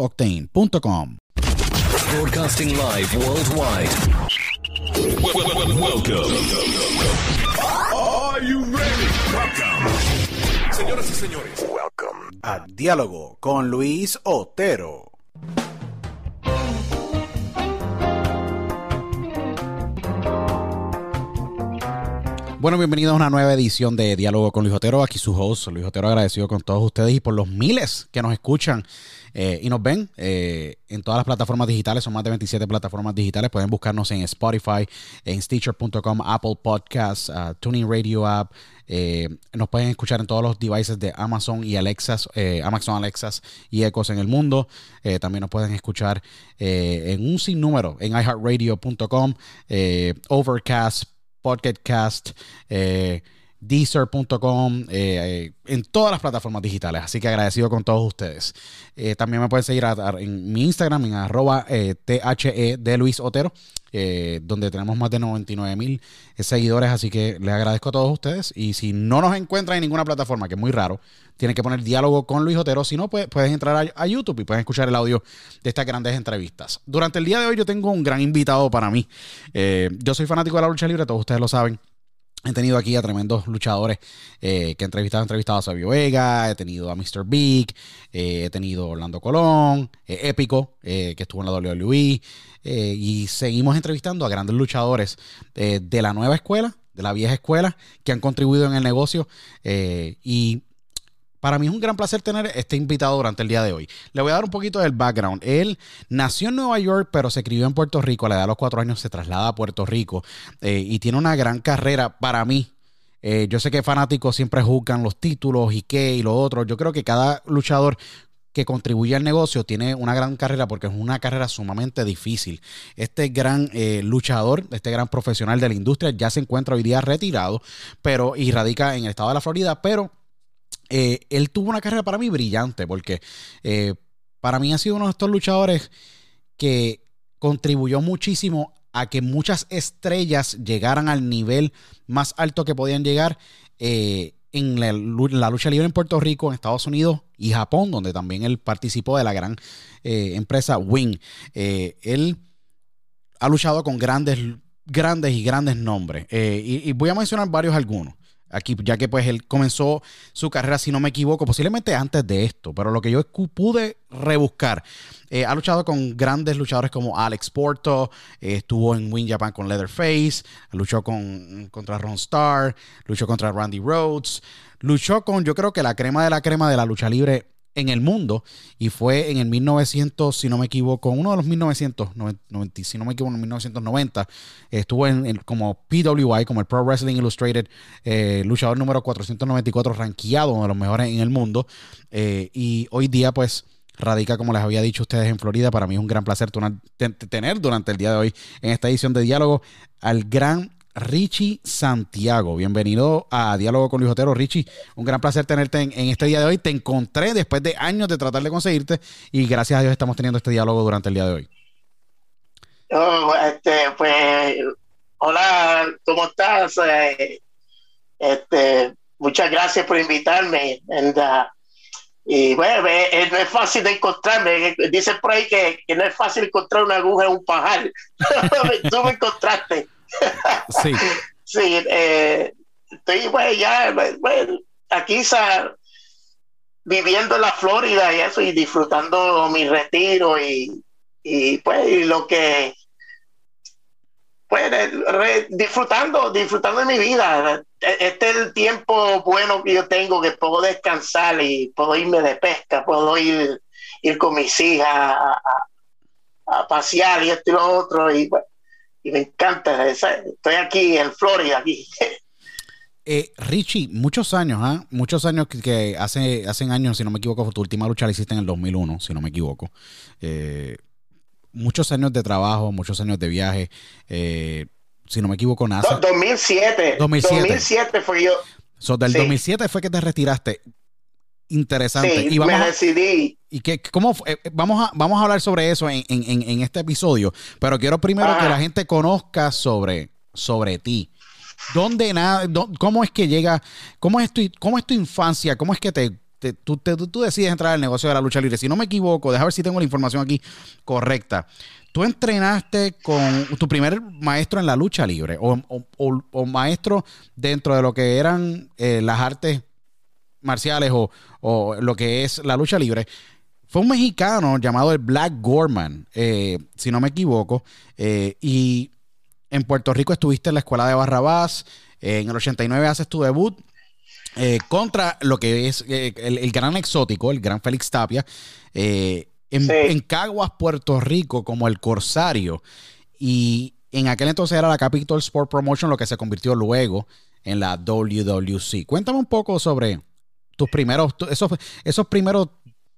octane.com. Broadcasting live worldwide. Welcome. Are you ready? Welcome. Señoras y señores, welcome. A Diálogo con Luis Otero. Bueno, bienvenidos a una nueva edición de Diálogo con Luis Otero. Aquí su host, Luis Otero, agradecido con todos ustedes y por los miles que nos escuchan eh, y nos ven eh, en todas las plataformas digitales, son más de 27 plataformas digitales. Pueden buscarnos en Spotify, en Stitcher.com, Apple Podcasts, uh, Tuning Radio App. Eh, nos pueden escuchar en todos los devices de Amazon y Alexas, Amazon Alexas y Ecos en el mundo. también nos pueden escuchar en un sinnúmero en iHeartRadio.com, Overcast, Podcastcast. Deezer.com, eh, en todas las plataformas digitales. Así que agradecido con todos ustedes. Eh, también me pueden seguir en mi Instagram, en arroba eh, THE de Luis Otero, donde tenemos más de 99 mil seguidores. Así que les agradezco a todos ustedes. Y si no nos encuentran en ninguna plataforma, que es muy raro, tienen que poner diálogo con Luis Otero. Si no, pues, puedes entrar a, a YouTube y puedes escuchar el audio de estas grandes entrevistas. Durante el día de hoy yo tengo un gran invitado para mí. yo soy fanático de la lucha libre, todos ustedes lo saben. He tenido aquí a tremendos luchadores eh, que he entrevistado. He entrevistado a Sabio Vega, he tenido a Mr. Big, eh, he tenido a Orlando Colón, eh, Épico, que estuvo en la WWE. y seguimos entrevistando a grandes luchadores de la nueva escuela, de la vieja escuela que han contribuido en el negocio eh, y para mí es un gran placer tener este invitado durante el día de hoy. Le voy a dar un poquito del background. Él nació en Nueva York, pero se crió en Puerto Rico. A la edad de los cuatro años se traslada a Puerto Rico eh, y tiene una gran carrera para mí. Eh, yo sé que fanáticos siempre juzgan los títulos y qué y lo otro. Yo creo que cada luchador que contribuye al negocio tiene una gran carrera porque es una carrera sumamente difícil. Este gran eh, luchador, este gran profesional de la industria ya se encuentra hoy día retirado, pero y radica en el estado de la Florida, pero eh, él tuvo una carrera para mí brillante porque eh, para mí ha sido uno de estos luchadores que contribuyó muchísimo a que muchas estrellas llegaran al nivel más alto que podían llegar eh, en la, lucha libre en Puerto Rico, en Estados Unidos y Japón, donde también él participó de la gran empresa Wing. él ha luchado con grandes, grandes y grandes nombres. y, voy a mencionar varios algunos aquí, ya que pues él comenzó su carrera, si no me equivoco, posiblemente antes de esto, pero lo que yo pude rebuscar, eh, ha luchado con grandes luchadores como Alex Porto, eh, estuvo en Win Japan con Leatherface, luchó con, contra Ron Starr, luchó contra Randy Rhodes, luchó con yo creo que la crema de la crema de la lucha libre en el mundo y fue en el 1900, si no me equivoco, uno de los 1990, si no me equivoco, en 1990, estuvo en, como PWI, como el Pro Wrestling Illustrated, eh, luchador número 494, rankeado uno de los mejores en el mundo. Eh, y hoy día, pues, radica, como les había dicho ustedes, en Florida. Para mí es un gran placer tener durante el día de hoy en esta edición de Diálogo al gran Richie Santiago. Bienvenido a Diálogo con Luis Otero. Richie, un gran placer tenerte en, este día de hoy. Te encontré después de años de tratar de conseguirte y gracias a Dios estamos teniendo este diálogo durante el día de hoy. Este, pues, hola, ¿cómo estás? Eh, este, muchas gracias por invitarme. Y bueno, eh, no es fácil de encontrarme. Dicen por ahí que, no es fácil encontrar una aguja en un pajar. Tú me encontraste. Sí. sí, eh, estoy bueno, ya, bueno, aquí viviendo en la Florida y eso, y disfrutando mi retiro y, y pues lo que pues disfrutando, disfrutando de mi vida. Este es el tiempo bueno que yo tengo, que puedo descansar y puedo irme de pesca, puedo ir, ir con mis hijas a, pasear y esto y lo otro. Y bueno, y me encanta. estoy aquí en Florida, aquí. Eh, Richie, muchos años, ¿ah? Muchos años que, hace, hacen años, si no me equivoco, tu última lucha la hiciste en el 2001, si no me equivoco. Eh, muchos años de trabajo, muchos años de viaje. Eh, si no me equivoco, nada. 2007. 2007. 2007 fue yo. So, del 2007 fue que te retiraste interesante. y vamos me decidí. y que, ¿cómo eh, vamos, a, vamos a hablar sobre eso en, este episodio, pero quiero primero que la gente conozca sobre, sobre ti. ¿Dónde nada, cómo es que llega, cómo es tu, cómo es tu infancia, cómo es que te, tú, tú, decides entrar al negocio de la lucha libre? Si no me equivoco, déjame ver si tengo la información aquí correcta. Tú entrenaste con tu primer maestro en la lucha libre o, maestro dentro de lo que eran eh, las artes marciales o, lo que es la lucha libre, fue un mexicano llamado el Black Gorman, eh, si no me equivoco, eh, y en Puerto Rico estuviste en la escuela de Barrabás, en el 89 haces tu debut eh, contra lo que es el, gran exótico, el gran Félix Tapia, en, en, Caguas, Puerto Rico, como el Corsario, y en aquel entonces era la Capital Sport Promotion, lo que se convirtió luego en la WWC. Cuéntame un poco sobre tus primeros, esos, esos primeros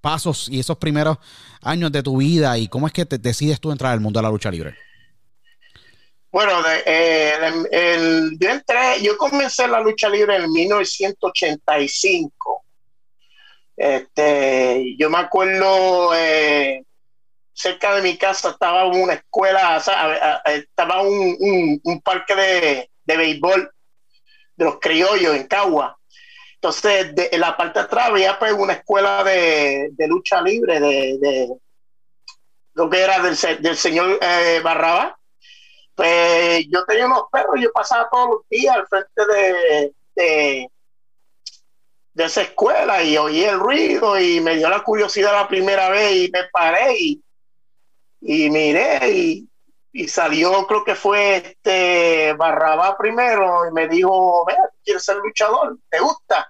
pasos y esos primeros años de tu vida y cómo es que te decides tú entrar al mundo de la lucha libre? Bueno, eh, yo entré, yo comencé la lucha libre en 1985. Este, yo me acuerdo eh, cerca de mi casa estaba una escuela, estaba un, parque de, de béisbol de los criollos en Cagua entonces, en la parte de atrás había pues, una escuela de, lucha libre de, lo que era del, señor eh, Barraba. Pues yo tenía unos perros, yo pasaba todos los días al frente de, de, esa escuela y oí el ruido y me dio la curiosidad la primera vez y me paré y, y miré y y salió, creo que fue este Barrabá primero, y me dijo, vea, quieres ser luchador, ¿te gusta?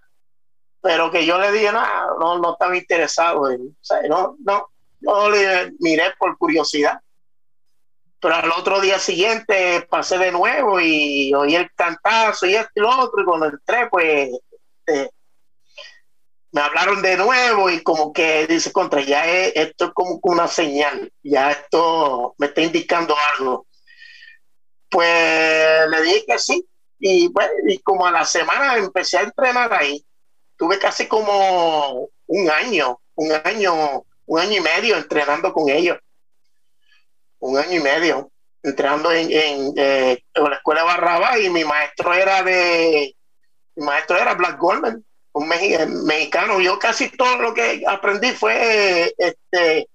Pero que yo le dije, no, no, no estaba interesado en, no, no, yo le miré por curiosidad. Pero al otro día siguiente pasé de nuevo y oí el cantazo y esto y lo otro, y cuando entré, pues, este, me hablaron de nuevo y como que dice contra ya esto es como una señal ya esto me está indicando algo pues le dije que sí y bueno y como a la semana empecé a entrenar ahí tuve casi como un año un año un año y medio entrenando con ellos un año y medio entrenando en, eh, la escuela Barraba y mi maestro era de mi maestro era Black Goldman un mexicano. Yo casi todo lo que aprendí fue este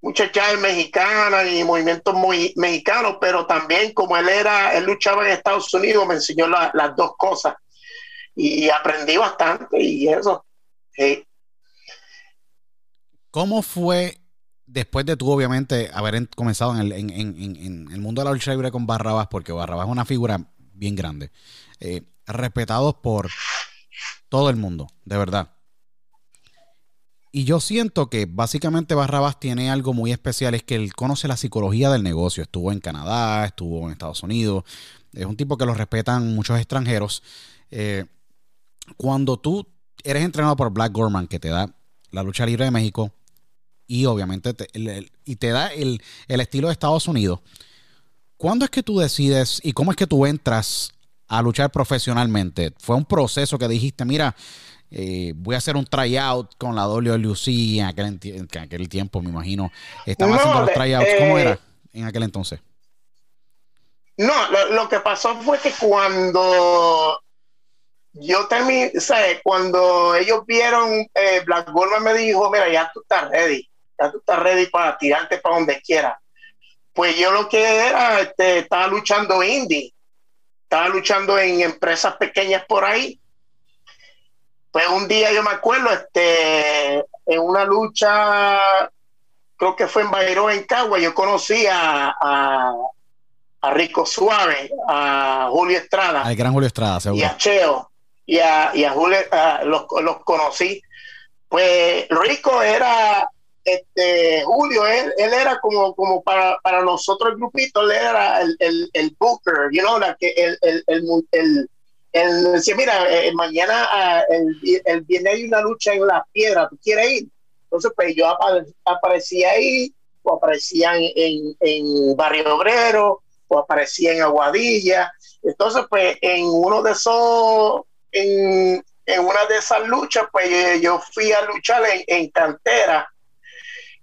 muchas mexicanas y movimientos muy mexicanos, pero también como él era, él luchaba en Estados Unidos, me enseñó las dos cosas y aprendí bastante y eso. ¿Cómo fue después de tú, obviamente, haber comenzado en el, en, el mundo de la lucha libre con Barrabás, porque Barrabás es una figura bien grande, eh, respetados por todo el mundo, de verdad. Y yo siento que básicamente Barrabás tiene algo muy especial, es que él conoce la psicología del negocio. Estuvo en Canadá, estuvo en Estados Unidos. Es un tipo que lo respetan muchos extranjeros. Eh, cuando tú eres entrenado por Black Gorman, que te da la lucha libre de México y obviamente te, y te da el, el estilo de Estados Unidos, ¿cuándo es que tú decides y cómo es que tú entras a luchar profesionalmente? ¿Fue un proceso que dijiste, mira, eh, voy a hacer un tryout con la WLUC en aquel, en aquel tiempo, me imagino? Estaba haciendo los tryouts. ¿Cómo era en aquel entonces? No, lo, que pasó fue que cuando yo terminé, ¿sabes? Cuando ellos vieron, eh, Black Goldman me dijo, mira, ya tú estás ready, ya tú estás ready para tirarte para donde quieras. Pues yo lo que era, este, estaba luchando indie estaba luchando en empresas pequeñas por ahí. Pues un día yo me acuerdo, este, en una lucha, creo que fue en Bayrón, en Cagua, yo conocí a, a, Rico Suave, a Julio Estrada. Al gran Julio Estrada, seguro. Y a Cheo. Y a, y a Julio, los, los conocí. Pues Rico era este, Julio, él, él era como, como para, para nosotros el grupito, él era el, el, el booker, you know, la que el, el, el, el, decía, mira, eh, mañana ah, el, el viene hay una lucha en la piedra, ¿tú quieres ir? Entonces, pues yo aparecía ahí, o aparecía en, en, Barrio Obrero, o aparecía en Aguadilla. Entonces, pues en uno de esos, en, en una de esas luchas, pues yo fui a luchar en, en cantera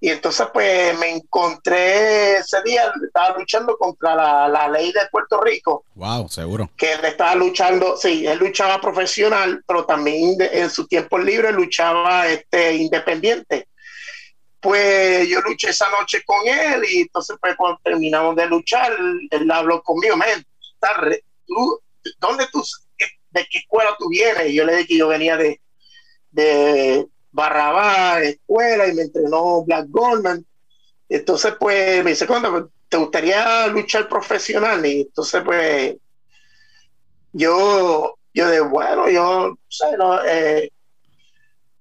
y entonces, pues me encontré ese día, estaba luchando contra la, ley de Puerto Rico. Wow, seguro. Que él estaba luchando, sí, él luchaba profesional, pero también en su tiempo libre luchaba este, independiente. Pues yo luché esa noche con él y entonces, pues cuando terminamos de luchar, él habló conmigo, ¿tú, ¿dónde tú, de qué escuela tú vienes? Y yo le dije que yo venía de, de Barrabás, escuela, y me entrenó Black Goldman. Entonces, pues, me dice, ¿cuándo te gustaría luchar profesional? Y entonces, pues, yo, yo de, bueno, yo, sé, no, eh,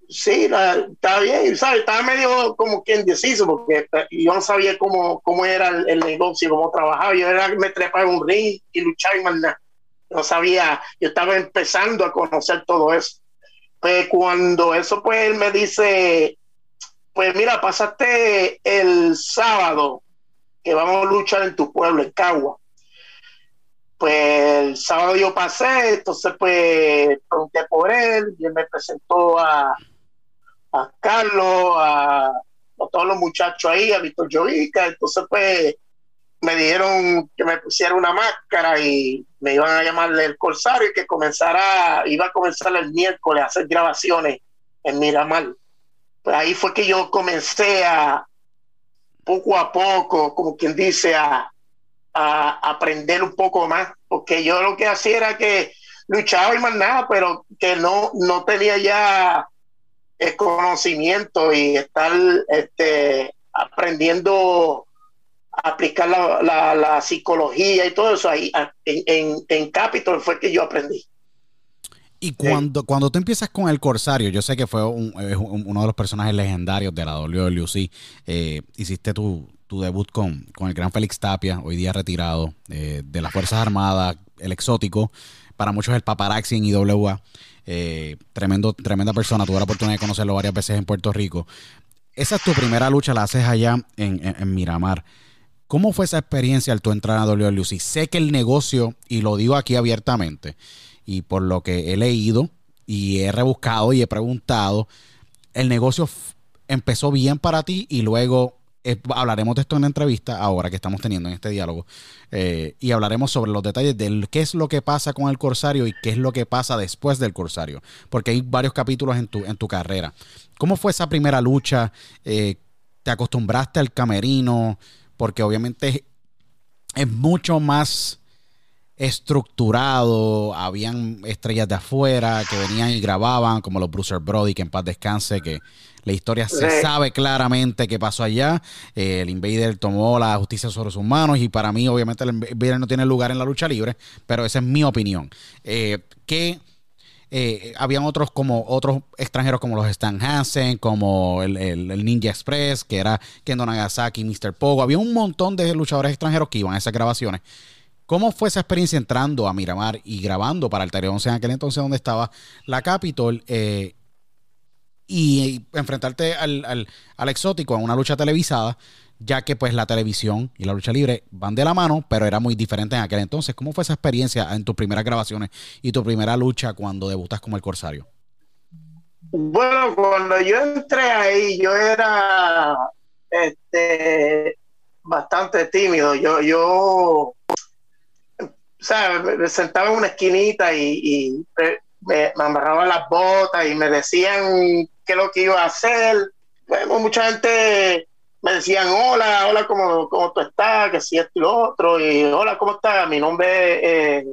sí, estaba bien, ¿sabes? Estaba medio como que indeciso, porque yo no sabía cómo, cómo era el, negocio, cómo trabajaba. Yo era, me trepaba en un ring y luchaba y más nada. No sabía, yo estaba empezando a conocer todo eso. Pues cuando eso, pues él me dice, pues mira, pasaste el sábado que vamos a luchar en tu pueblo, en Cagua. Pues el sábado yo pasé, entonces pues pregunté por él y él me presentó a, a Carlos, a, a todos los muchachos ahí, a Víctor Jovica, entonces pues me dijeron que me pusiera una máscara y me iban a llamarle el Corsario y que comenzara, iba a comenzar el miércoles a hacer grabaciones en Miramar. Pues ahí fue que yo comencé a, poco a poco, como quien dice, a, a aprender un poco más, porque yo lo que hacía era que luchaba y más nada, pero que no, no tenía ya el conocimiento y estar este, aprendiendo aplicar la, psicología y todo eso ahí en, en, en Capitol fue que yo aprendí. Y cuando, cuando tú empiezas con el Corsario, yo sé que fue uno de los personajes legendarios de la WWC, eh, hiciste tu, debut con, con, el gran Félix Tapia, hoy día retirado eh, de las Fuerzas Armadas, el exótico, para muchos el paparazzi en IWA, eh, tremendo, tremenda persona, tuve la oportunidad de conocerlo varias veces en Puerto Rico. Esa es tu primera lucha, la haces allá en, Miramar. ¿Cómo fue esa experiencia al tú entrar a WWC? Sé que el negocio, y lo digo aquí abiertamente, y por lo que he leído y he rebuscado y he preguntado, el negocio empezó bien para ti y luego eh, hablaremos de esto en la entrevista ahora que estamos teniendo en este diálogo eh, y hablaremos sobre los detalles de qué es lo que pasa con el Corsario y qué es lo que pasa después del Corsario, porque hay varios capítulos en tu, en tu carrera. ¿Cómo fue esa primera lucha? Eh, ¿Te acostumbraste al camerino? Porque obviamente es mucho más estructurado, habían estrellas de afuera que venían y grababan, como los Bruiser Brody, que en paz descanse, que la historia se sabe claramente qué pasó allá. Eh, el Invader tomó la justicia sobre sus manos y para mí, obviamente, el Invader no tiene lugar en la lucha libre, pero esa es mi opinión. Eh, que eh, habían otros como otros extranjeros como los Stan Hansen, como el, Ninja Express, que era Kendo Nagasaki, Mr. Pogo. Había un montón de luchadores extranjeros que iban a esas grabaciones. ¿Cómo fue esa experiencia entrando a Miramar y grabando para el Tarea 11 en aquel entonces donde estaba la Capitol eh, y enfrentarte al, exótico en una lucha televisada, ya que pues la televisión y la lucha libre van de la mano, pero era muy diferente en aquel entonces. ¿Cómo fue esa experiencia en tus primeras grabaciones y tu primera lucha cuando debutas como el Corsario? Bueno, cuando yo entré ahí, yo era este, bastante tímido. Yo, yo o sea, me sentaba en una esquinita y, me, amarraba las botas y me decían qué es lo que iba a hacer. Bueno, mucha gente me decían, hola, hola, ¿cómo, cómo tú estás? Que si esto y lo otro. Y hola, ¿cómo estás? Mi nombre es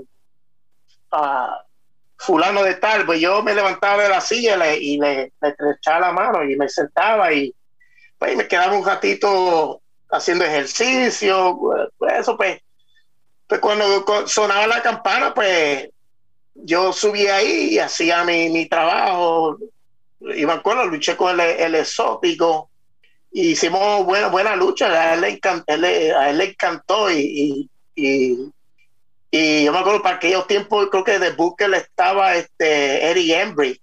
ah, fulano de tal. Pues yo me levantaba de la silla y le, estrechaba la mano y me sentaba y pues, me quedaba un ratito haciendo ejercicio. Pues, eso pues pues cuando sonaba la campana, pues yo subí ahí y hacía mi, trabajo. Y me acuerdo, luché con el, exótico. Hicimos buena, buena lucha. A él le, encantó, a él le encantó y, y, y, yo me acuerdo para aquellos tiempos, creo que de Booker estaba este Eddie Embry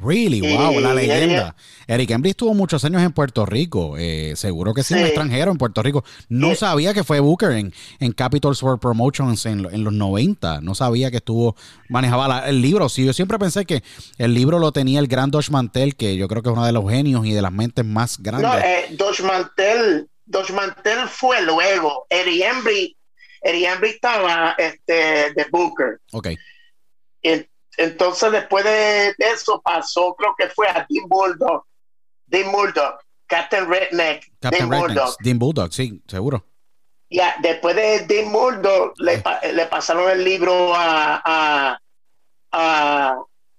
Really, wow, la leyenda. Eric Embry estuvo muchos años en Puerto Rico. Eh, seguro que sí, un extranjero en Puerto Rico. No sabía que fue Booker en, en Capital Sword Promotions en, los 90. No sabía que estuvo, manejaba el libro. Sí, yo siempre pensé que el libro lo tenía el gran Dodge Mantel, que yo creo que es uno de los genios y de las mentes más grandes. No, eh, Dodge Mantel, Dodge Mantel fue luego. Eric Embry, Eric Embry estaba este, de Booker. Ok. Entonces, después de eso, pasó, creo que fue a Dean Bulldog. Dean Bulldog, Captain Redneck. Captain Dean Bulldog. Dean Bulldog, sí, seguro. Ya, después de Dean Bulldog, le, le, pasaron el libro a, a, a,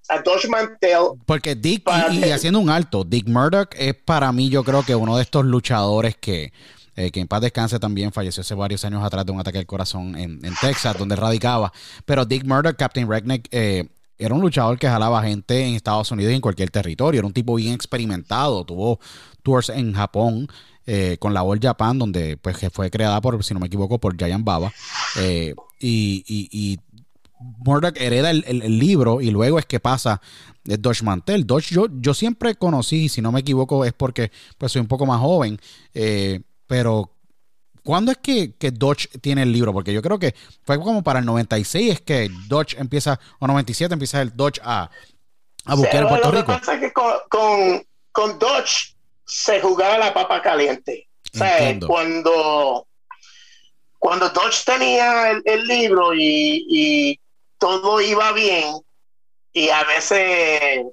a Dodge Mantel. Porque Dick, y, haciendo un alto, Dick Murdoch es para mí, yo creo que uno de estos luchadores que. Eh, que en paz descanse también, falleció hace varios años atrás de un ataque al corazón en, en Texas, donde radicaba. Pero Dick Murdoch, Captain Redneck, eh, era un luchador que jalaba gente en Estados Unidos y en cualquier territorio. Era un tipo bien experimentado. Tuvo tours en Japón eh, con la All Japan, donde pues fue creada por, si no me equivoco, por Giant Baba. Eh, y, y, Murdoch hereda el, libro y luego es que pasa Dodge Mantel. Dodge yo, yo siempre conocí, si no me equivoco, es porque pues soy un poco más joven, eh, pero ¿Cuándo es que, que, Dodge tiene el libro? Porque yo creo que fue como para el 96 es que Dodge empieza, o 97 empieza el Dodge a, a buscar Puerto Rico. Lo que pasa es que con, con, Dodge se jugaba la papa caliente. O sea, cuando, cuando Dodge tenía el, libro y, y, todo iba bien, y a veces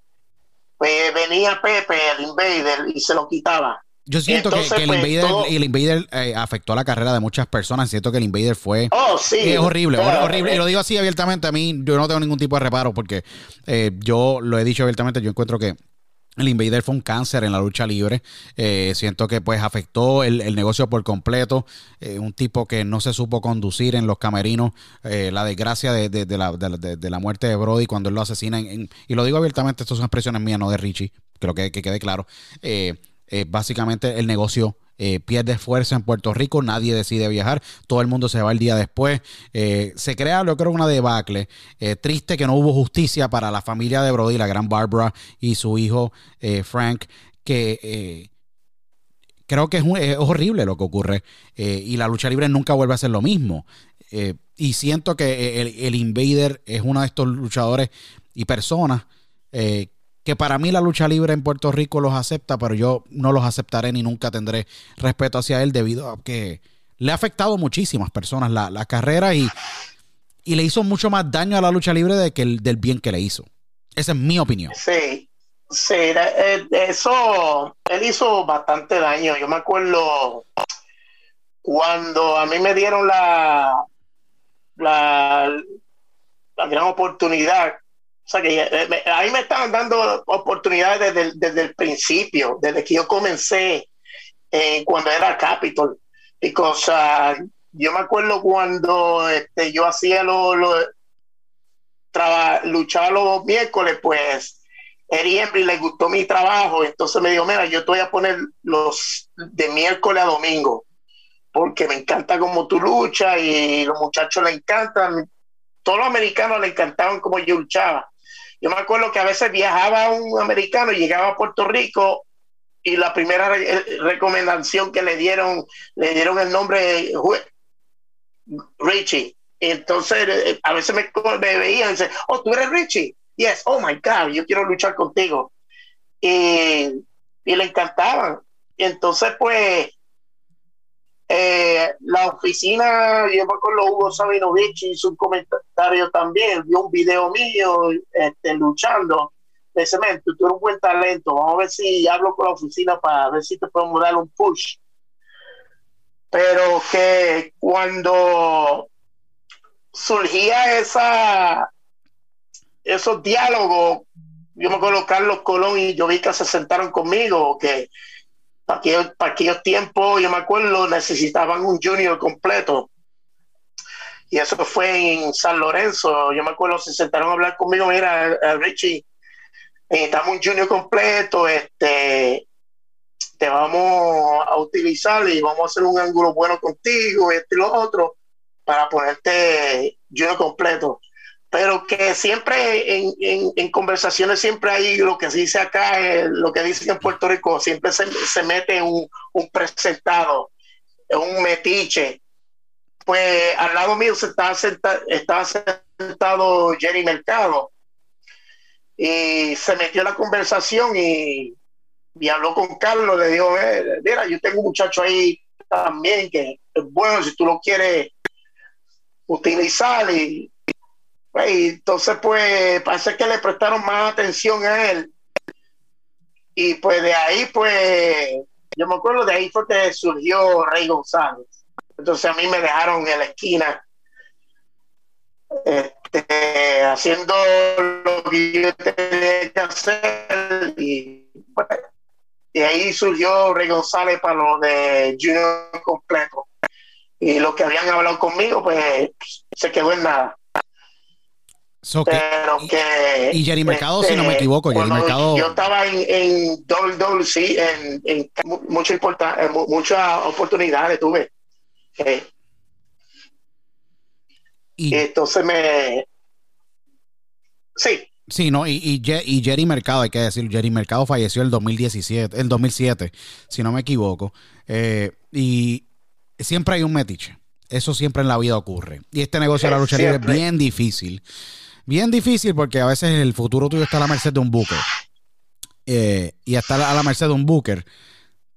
pues, venía Pepe, el invader, y se lo quitaba yo siento que, el pues, Invader, el Invader eh, afectó la carrera de muchas personas. Siento que el Invader fue. Oh, sí. Es horrible, horrible. Y lo digo así abiertamente. A mí, yo no tengo ningún tipo de reparo porque eh, yo lo he dicho abiertamente. Yo encuentro que el Invader fue un cáncer en la lucha libre. Eh, siento que pues afectó el, negocio por completo. Eh, un tipo que no se supo conducir en los camerinos. Eh, la desgracia de, de, la, de, la, muerte de Brody cuando él lo asesina. En, y lo digo abiertamente, estas son expresiones mías, no de Richie. Creo que, que quede claro. Básicamente el negocio eh, pierde fuerza en Puerto Rico, nadie decide viajar, todo el mundo se va el día después. Eh, se crea, yo creo, una debacle. Eh, triste que no hubo justicia para la familia de Brody, la gran Barbara y su hijo Frank, que creo que es, horrible lo que ocurre y la lucha libre nunca vuelve a ser lo mismo. y siento que el, el, Invader es uno de estos luchadores y personas que para mí la lucha libre en Puerto Rico los acepta, pero yo no los aceptaré ni nunca tendré respeto hacia él debido a que le ha afectado a muchísimas personas la, carrera y, y, le hizo mucho más daño a la lucha libre de que el, del bien que le hizo. Esa es mi opinión. Sí, sí, eh, eso, él hizo bastante daño. Yo me acuerdo cuando a mí me dieron la, la, la gran oportunidad o sea que eh, a mí me estaban dando oportunidades desde, el principio, desde que yo comencé eh, cuando era Capitol. Y cosa, yo me acuerdo cuando este, yo hacía lo, lo luchaba los miércoles, pues Eri Embry le gustó mi trabajo, entonces me dijo, mira, yo te voy a poner los de miércoles a domingo, porque me encanta cómo tú luchas y los muchachos le encantan, todos los americanos le encantaban cómo yo luchaba. Yo me acuerdo que a veces viajaba un americano llegaba a Puerto Rico y la primera recomendación que le dieron, le dieron el nombre Richie. Entonces, eh, a veces me, veían y dicen, oh, tú eres Richie. Yes, oh my God, yo quiero luchar contigo. Y, y le encantaban. Entonces, pues, eh, la oficina, yo me acuerdo Hugo Sabinovich hizo un comentario también, vio un video mío este, luchando. de cemento tú eres un buen talento, vamos a ver si hablo con la oficina para ver si te podemos dar un push. Pero que cuando surgía esa esos diálogos, yo me acuerdo Carlos Colón y Jovica se sentaron conmigo, que para aquellos, tiempos, yo me acuerdo, necesitaban un junior completo. Y eso fue en San Lorenzo. Yo me acuerdo, se sentaron a hablar conmigo, mira, Richie, necesitamos un junior completo, este, te vamos a utilizar y vamos a hacer un ángulo bueno contigo, este y lo otro, para ponerte junior completo pero que siempre en, en, conversaciones siempre hay lo que se dice acá, eh, lo que dicen en Puerto Rico, siempre se, se mete un, un, presentado, un metiche. Pues al lado mío se estaba, estaba sentado Jerry Mercado y se metió en la conversación y, y habló con Carlos, le dijo, eh, mira, yo tengo un muchacho ahí también que es bueno si tú lo quieres utilizar y y entonces, pues, parece que le prestaron más atención a él. Y pues de ahí, pues, yo me acuerdo de ahí fue que surgió Rey González. Entonces a mí me dejaron en la esquina este, haciendo lo que yo tenía que hacer. Y pues, de ahí surgió Rey González para lo de Junior completo. Y lo que habían hablado conmigo, pues, se quedó en nada pero que, y Jerry Mercado, si no me este, equivoco, Jerry Mercado. Yo estaba en, en WWC, en, en mucha eh, muchas oportunidades tuve. Eh, y, entonces me. Sí. Sí, no, y, y, Jerry Mercado, hay que decir, Jerry Mercado falleció el 2017, el 2007, si no me equivoco. Eh, y siempre hay un metiche. Eso siempre en la vida ocurre. Y este negocio de la lucha libre es bien difícil. Bien difícil porque a veces el futuro tuyo está a la merced de un booker. Eh, y estar a la merced de un booker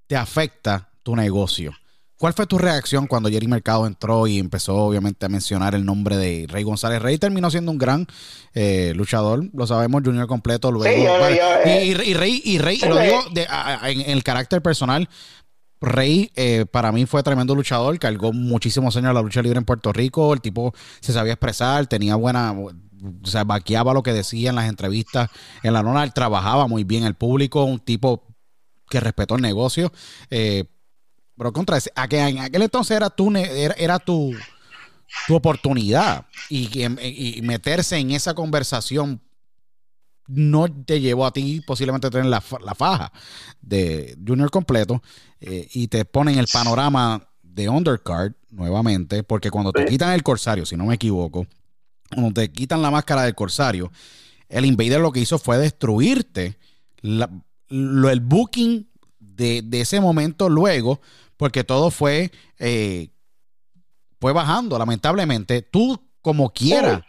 te afecta tu negocio. ¿Cuál fue tu reacción cuando Jerry Mercado entró y empezó obviamente a mencionar el nombre de Rey González? Rey terminó siendo un gran eh, luchador, lo sabemos, junior completo luego. y, Rey, y Rey, lo digo en, el carácter personal, Rey eh, para mí fue tremendo luchador, cargó muchísimos años la lucha libre en Puerto Rico, el tipo se sabía expresar, tenía buena, o sea, vaqueaba lo que decía en las entrevistas. En la nona él trabajaba muy bien el público, un tipo que respetó el negocio. Eh, pero contra ese, en aquel entonces era tu, era, tu, tu oportunidad y, y, meterse en esa conversación no te llevó a ti posiblemente tener la, la faja de Junior completo eh, y te ponen el panorama de undercard nuevamente, porque cuando te quitan el corsario, si no me equivoco, cuando te quitan la máscara del corsario, el Invader lo que hizo fue destruirte lo, el booking de, ese momento luego, porque todo fue, eh, fue bajando, lamentablemente. Tú, como quieras,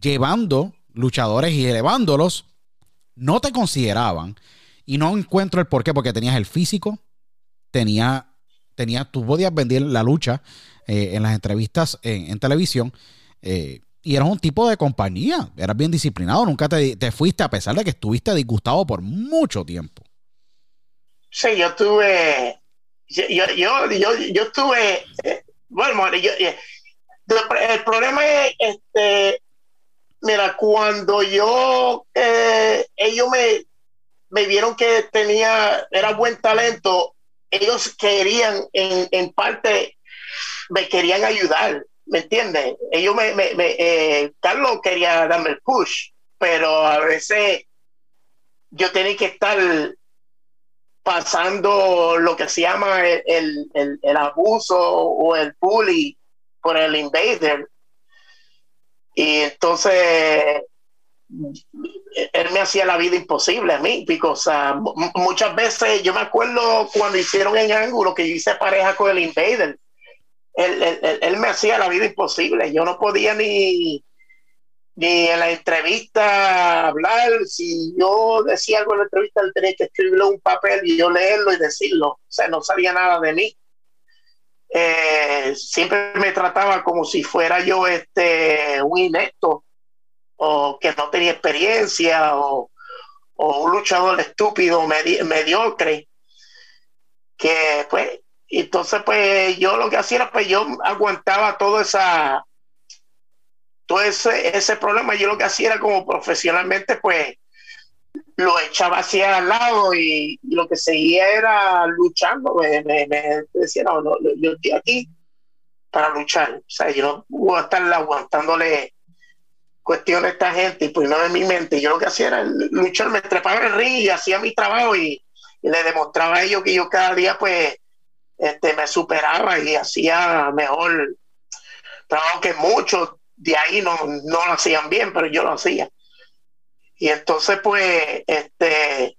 llevando luchadores y elevándolos, no te consideraban. Y no encuentro el por qué, porque tenías el físico, tenía, tenía tú podías vender la lucha eh, en las entrevistas en, televisión. Eh, y eras un tipo de compañía, eras bien disciplinado, nunca te, te, fuiste a pesar de que estuviste disgustado por mucho tiempo. Sí, yo tuve, yo, yo, yo, yo estuve, eh, bueno, yo, el problema es, este, Mira, cuando yo, eh, ellos me, me vieron que tenía, era buen talento, ellos querían, en, en parte, me querían ayudar, ¿me entiendes? Ellos me, eh, Carlos quería darme el push, pero a veces yo tenía que estar pasando lo que se llama el, el, el abuso o el bully por el invader y entonces él me hacía la vida imposible a mí, porque, muchas veces yo me acuerdo cuando hicieron en ángulo que yo hice pareja con el Invader, él, me hacía la vida imposible, yo no podía ni, ni en la entrevista hablar, si yo decía algo en la entrevista, él tenía que escribirlo en un papel y yo leerlo y decirlo, o sea, no sabía nada de mí. Eh, siempre me trataba como si fuera yo este, un inepto o que no tenía experiencia o, un luchador estúpido, mediocre, que pues, entonces pues yo lo que hacía era pues yo aguantaba todo esa, todo ese, ese problema, yo lo que hacía era como profesionalmente pues lo echaba hacia al lado y, lo que seguía era luchando. Me, decía, no, no, yo estoy aquí para luchar. O sea, yo no voy a estar aguantándole cuestiones a esta gente y pues no en mi mente. Yo lo que hacía era luchar, me trepaba el ring y hacía mi trabajo y, le demostraba a ellos que yo cada día pues este, me superaba y hacía mejor trabajo que muchos de ahí no, no lo hacían bien, pero yo lo hacía. Y entonces, pues, este,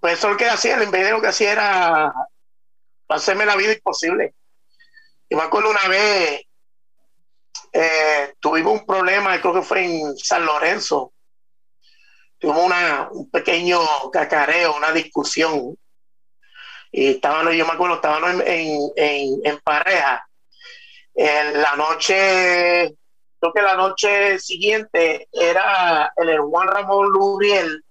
pues eso es lo que hacía, el de lo que hacía era hacerme la vida imposible. Y me acuerdo una vez, eh, tuvimos un problema, creo que fue en San Lorenzo. Tuvimos una, un pequeño cacareo, una discusión. Y estábamos, yo me acuerdo, estábamos en, en, en pareja. En la noche creo que la noche siguiente era el Juan Ramón Luriel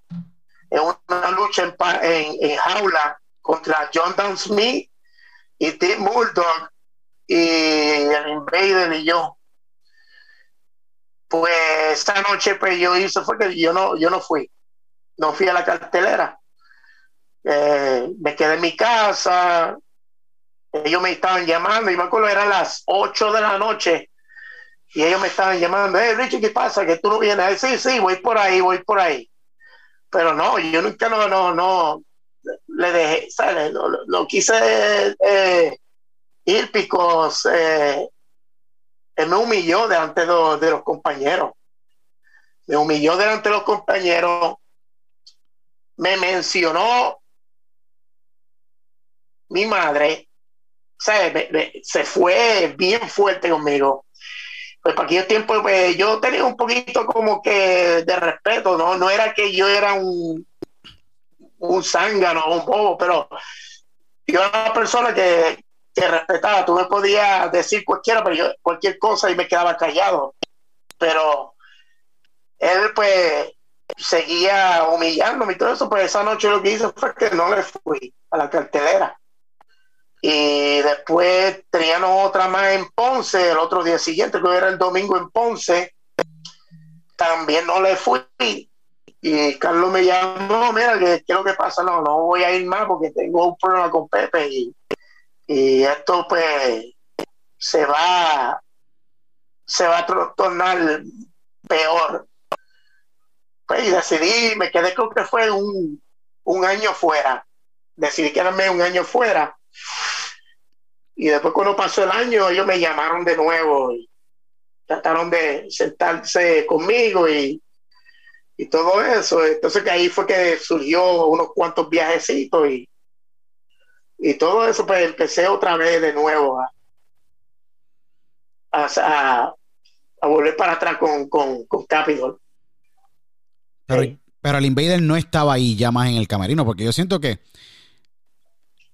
en una lucha en, jaula contra John Down Smith y Tim Murdoch y el Invader y yo. Pues esa noche pues yo hice fue que yo no, yo no fui, no fui a la cartelera. Eh, me quedé en mi casa, ellos me estaban llamando y me acuerdo eran las 8 de la noche y ellos me estaban llamando, hey Richie, ¿qué pasa? Que tú no vienes. Sí, sí, voy por ahí, voy por ahí. Pero no, yo nunca no, no, no le dejé, ¿sabes? Lo, quise eh, ir picos, eh, me humilló delante de, de los compañeros. Me humilló delante de los compañeros. Me mencionó mi madre, se fue bien fuerte conmigo pues para aquellos tiempos pues, yo tenía un poquito como que de respeto, ¿no? No era que yo era un, un zángano un bobo, pero yo era una persona que, que respetaba, tú me podías decir cualquiera, pero yo, cualquier cosa y me quedaba callado. Pero él pues seguía humillándome y todo eso, pues esa noche lo que hice fue que no le fui a la cartelera. Y después teníamos otra más en Ponce, el otro día siguiente, que era el domingo en Ponce. también no le fui. Y Carlos me llamó, mira, ¿qué, es lo que pasa? No, no voy a ir más porque tengo un problema con Pepe y, y esto pues se va se va a tornar peor. Pues y decidí, me quedé creo que fue un, un año fuera. Decidí quedarme un año fuera. Y después cuando pasó el año, ellos me llamaron de nuevo y trataron de sentarse conmigo y, y todo eso. Entonces que ahí fue que surgió unos cuantos viajecitos y, y todo eso, pues empecé otra vez de nuevo a, a, a volver para atrás con, con, con Capitol. Pero, pero el Invader no estaba ahí ya más en el camerino, porque yo siento que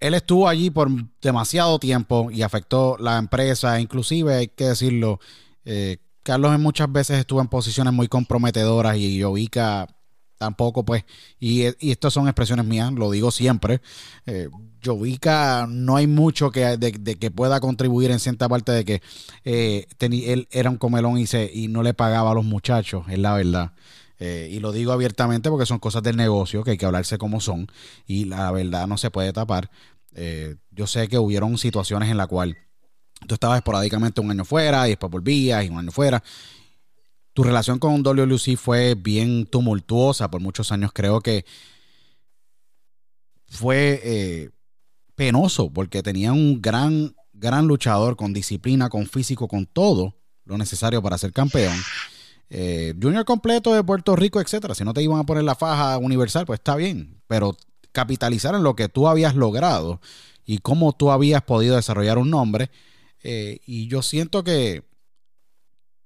él estuvo allí por demasiado tiempo y afectó la empresa, inclusive hay que decirlo, eh, Carlos muchas veces estuvo en posiciones muy comprometedoras y Jovica tampoco, pues, y, y estas son expresiones mías, lo digo siempre. Eh, no hay mucho que, de, que pueda contribuir en cierta parte de que eh, él era un comelón y, se, y no le pagaba a los muchachos, es la verdad. Eh, y lo digo abiertamente porque son cosas del negocio que hay que hablarse como son y la verdad no se puede tapar. Eh, yo sé que hubieron situaciones en la cual tú estabas esporádicamente un año fuera y después volvías y un año fuera. Tu relación con WLC fue bien tumultuosa por muchos años. Creo que fue eh, penoso porque tenía un gran, gran luchador con disciplina, con físico, con todo lo necesario para ser campeón. Eh, junior completo de Puerto Rico, etcétera. Si no te iban a poner la faja universal, pues está bien. Pero capitalizar en lo que tú habías logrado y cómo tú habías podido desarrollar un nombre. Eh, y yo siento que,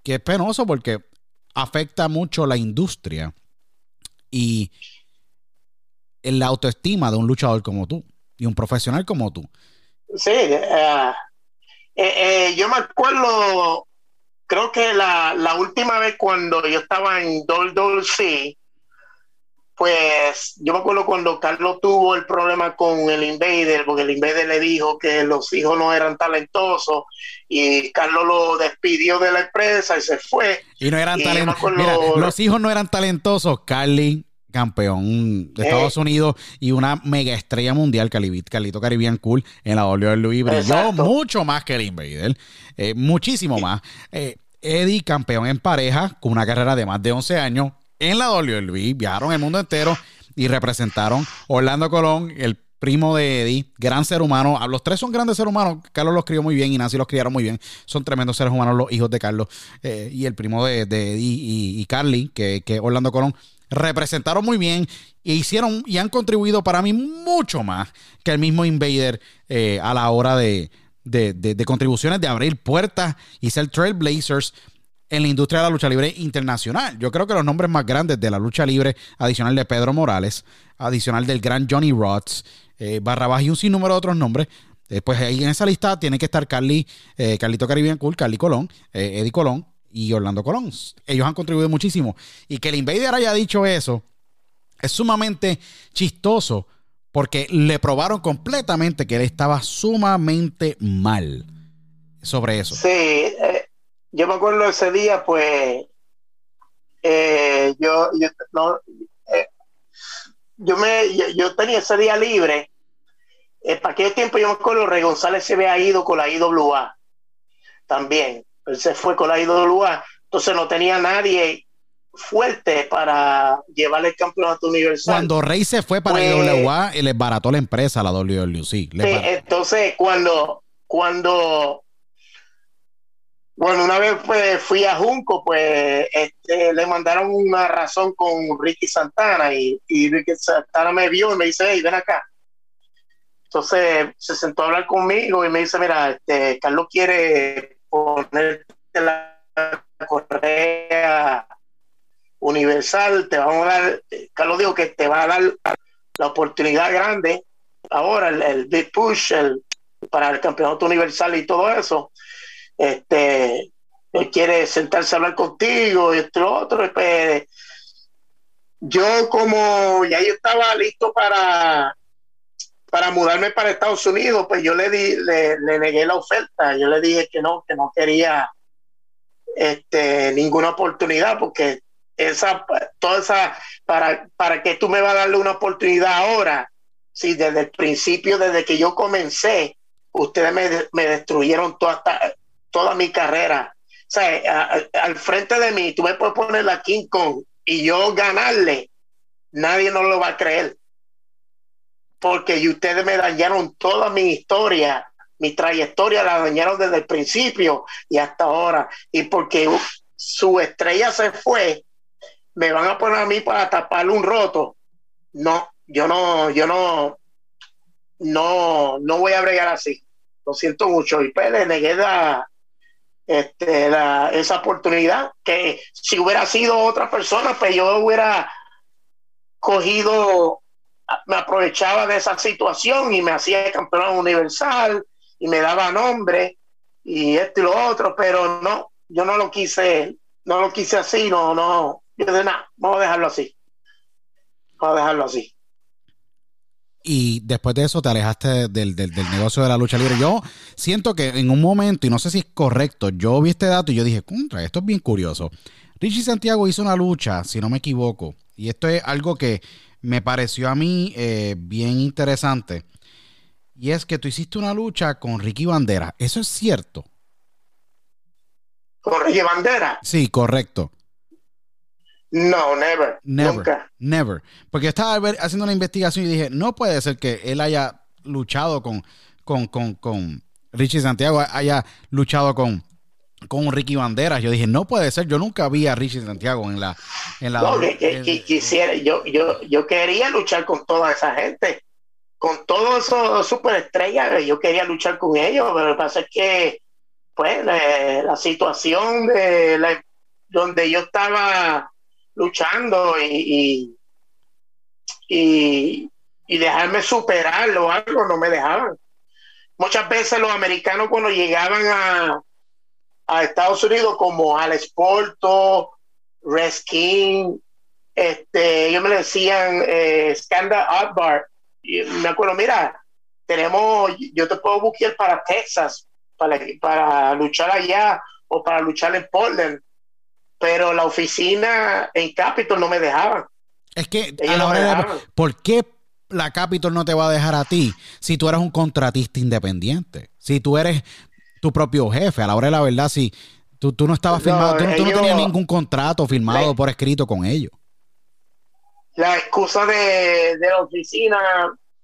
que es penoso porque afecta mucho la industria y la autoestima de un luchador como tú y un profesional como tú. Sí, eh, eh, yo me acuerdo, creo que la, la, última vez cuando yo estaba en C pues yo me acuerdo cuando Carlos tuvo el problema con el Invader, porque el Invader le dijo que los hijos no eran talentosos y Carlos lo despidió de la empresa y se fue. Y no eran talentosos. Los hijos no eran talentosos. Carly, campeón de Estados eh. Unidos y una mega estrella mundial, Carlito Caribbean Cool en la WWE, brilló mucho más que el Invader, eh, muchísimo más. Eh, Eddie, campeón en pareja, con una carrera de más de 11 años, en la WWE, viajaron el mundo entero y representaron Orlando Colón, el primo de Eddie, gran ser humano. Ah, los tres son grandes seres humanos. Carlos los crió muy bien y Nancy los criaron muy bien. Son tremendos seres humanos los hijos de Carlos eh, y el primo de, Eddie y, Carly, que, Orlando Colón representaron muy bien e hicieron y han contribuido para mí mucho más que el mismo Invader eh, a la hora de, de, de, contribuciones, de abrir puertas y ser trailblazers en la industria de la lucha libre internacional. Yo creo que los nombres más grandes de la lucha libre, adicional de Pedro Morales, adicional del gran Johnny Rods, eh, Barrabás y un sinnúmero de otros nombres, eh, pues ahí en esa lista tiene que estar Carly, eh, Carlito Caribbean Cool, Carly Colón, eh, Eddie Colón y Orlando Colón. Ellos han contribuido muchísimo. Y que el Invader haya dicho eso es sumamente chistoso porque le probaron completamente que él estaba sumamente mal sobre eso. Sí, yo me acuerdo ese día, pues, eh, yo, yo, no, eh, yo, me, yo, tenía ese día libre. Eh, para aquel tiempo yo me acuerdo, Rey González se había ido con la IWA también. Él se fue con la IWA. Entonces no tenía nadie fuerte para llevar el campeonato universal. Cuando Rey se fue para la pues, IWA, él les barató la empresa, la WWC. entonces, cuando, cuando bueno, una vez pues, fui a Junco, pues este, le mandaron una razón con Ricky Santana y, Ricky Santana me vio y me dice, hey, ven acá. Entonces se sentó a hablar conmigo y me dice, mira, este, Carlos quiere ponerte la correa universal, te vamos a dar, Carlos dijo que te va a dar la oportunidad grande ahora, el, el big push el, para el campeonato universal y todo eso este, él quiere sentarse a hablar contigo y esto otro. Pues, yo como ya yo estaba listo para para mudarme para Estados Unidos, pues yo le di, le, negué la oferta. Yo le dije que no, que no quería este, ninguna oportunidad porque esa, toda esa, para, para que tú me vas a darle una oportunidad ahora, si desde el principio, desde que yo comencé, ustedes me, me destruyeron toda, toda mi carrera. O sea, al frente de mí, tú me puedes poner la King Kong y yo ganarle, nadie no lo va a creer. Porque ustedes me dañaron toda mi historia, mi trayectoria la dañaron desde el principio y hasta ahora. Y porque su estrella se fue, me van a poner a mí para taparle un roto. No, yo no, yo no, no, no voy a bregar así. Lo siento mucho. Y pues le este, esa oportunidad que si hubiera sido otra persona, pues yo hubiera cogido, me aprovechaba de esa situación y me hacía campeón universal y me daba nombre y esto y lo otro, pero no, yo no lo quise, no lo quise así, no, no, yo de nada, vamos a dejarlo así, vamos a dejarlo así y después de eso te alejaste del, negocio de la lucha libre. Yo siento que en un momento, y no sé si es correcto, yo vi este dato y yo dije, contra, esto es bien curioso. Richie Santiago hizo una lucha, si no me equivoco, y esto es algo que me pareció a mí eh, bien interesante. Y es que tú hiciste una lucha con Ricky Bandera. ¿Eso es cierto? ¿Con Ricky Bandera? Sí, correcto. No, never. Never. Nunca. Never. Porque estaba haciendo una investigación y dije, no puede ser que él haya luchado con, con, con, con Richie Santiago, haya luchado con, con Ricky Banderas. Yo dije, no puede ser. Yo nunca vi a Richie Santiago en la. En la no, que, quisiera, yo, yo, yo quería luchar con toda esa gente, con todos esos superestrellas. Yo quería luchar con ellos, pero lo que pasa es que, pues, la, situación de la, donde yo estaba luchando y, y, y, dejarme superarlo o algo, no me dejaban. Muchas veces los americanos cuando llegaban a, a Estados Unidos como al Porto, Reskin, este, ellos me decían eh, Scandal Bar. Y me acuerdo, mira, tenemos, yo te puedo buscar para Texas, para, para luchar allá o para luchar en Portland pero la oficina en Capitol no me dejaba. Es que a la hora de, ¿por qué la Capitol no te va a dejar a ti si tú eres un contratista independiente? Si tú eres tu propio jefe, a la hora de la verdad, si tú, no estabas firmado, tú, no tenías ningún contrato firmado por escrito con ellos. La excusa de, la oficina,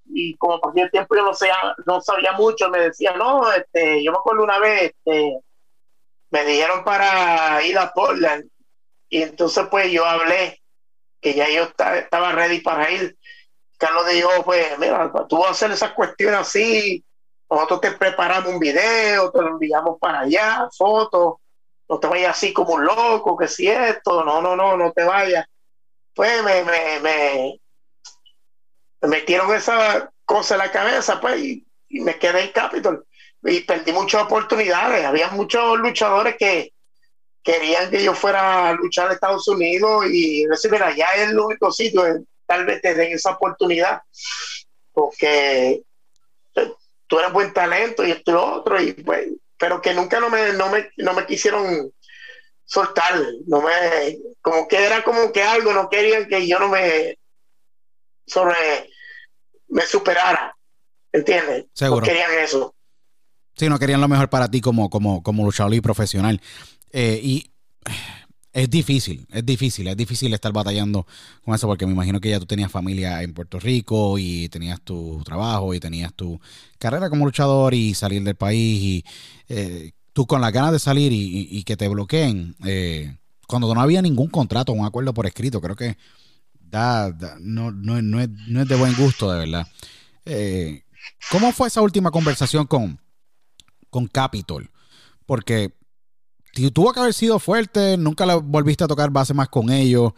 y como pasé el tiempo yo no, sé, no sabía mucho, me decía, no, este, yo me acuerdo una vez, este, me dijeron para ir a Portland. Y entonces pues yo hablé que ya yo estaba ready para ir. Carlos dijo, pues mira, tú vas a hacer esas cuestiones así, nosotros te preparamos un video, te lo enviamos para allá, fotos, no te vayas así como un loco, que si esto, no, no, no, no te vayas. Pues me, me, me, metieron esa cosa en la cabeza, pues, y, y me quedé en Capitol y perdí muchas oportunidades. Había muchos luchadores que querían que yo fuera a luchar en Estados Unidos y decir, mira, ya es el único sitio, tal vez te den esa oportunidad, porque eh, tú eres buen talento y esto y lo otro, y pues, pero que nunca no me, no me, no me quisieron soltar, no me, como que era como que algo, no querían que yo no me sobre me superara, ¿entiendes? No querían eso. Sí, no querían lo mejor para ti como, como, como luchador y profesional. Eh, y es difícil, es difícil, es difícil estar batallando con eso porque me imagino que ya tú tenías familia en Puerto Rico y tenías tu trabajo y tenías tu carrera como luchador y salir del país y eh, tú con las ganas de salir y, que te bloqueen eh, cuando no había ningún contrato, un acuerdo por escrito, creo que da, no, no, no, es, no, es, de buen gusto, de verdad. ¿Cómo fue esa última conversación con, con Capitol. Porque tuvo que haber sido fuerte, nunca le volviste a tocar base más con ellos.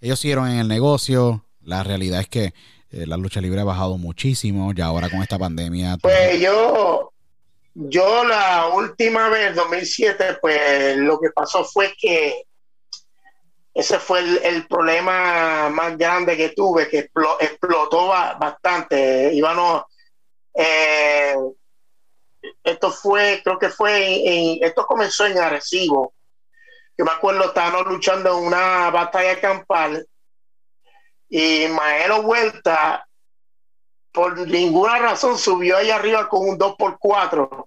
Ellos siguieron en el negocio. La realidad es que eh, la lucha libre ha bajado muchísimo, ya ahora con esta pandemia. Pues yo, yo la última vez, 2007, pues lo que pasó fue que ese fue el, problema más grande que tuve, que explotó bastante. Íbamos, eh, esto fue, creo que fue, en, esto comenzó en Arecibo. yo me acuerdo, estábamos luchando en una batalla campal y Maelo Vuelta, por ninguna razón, subió ahí arriba con un 2x4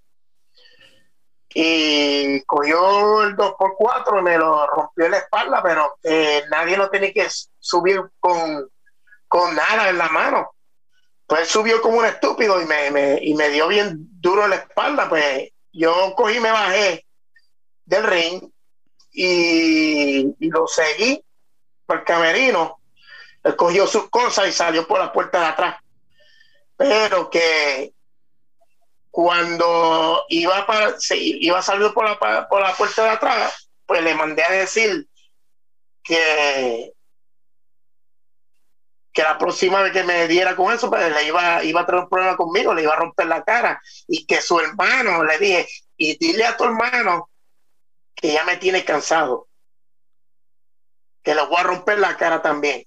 y cogió el 2x4 y me lo rompió en la espalda, pero eh, nadie lo tenía que subir con, con nada en la mano. Pues subió como un estúpido y me, y me dio bien duro en la espalda. Pues yo cogí me bajé del ring y, lo seguí por el camerino. Él cogió sus cosas y salió por la puerta de atrás. Pero que cuando iba, para, iba a salir por la, por la puerta de atrás, pues le mandé a decir que, que la próxima vez que me diera con eso, pues le iba, iba a tener un problema conmigo, le iba a romper la cara. Y que su hermano, le dije, y dile a tu hermano que ya me tiene cansado, que le voy a romper la cara también.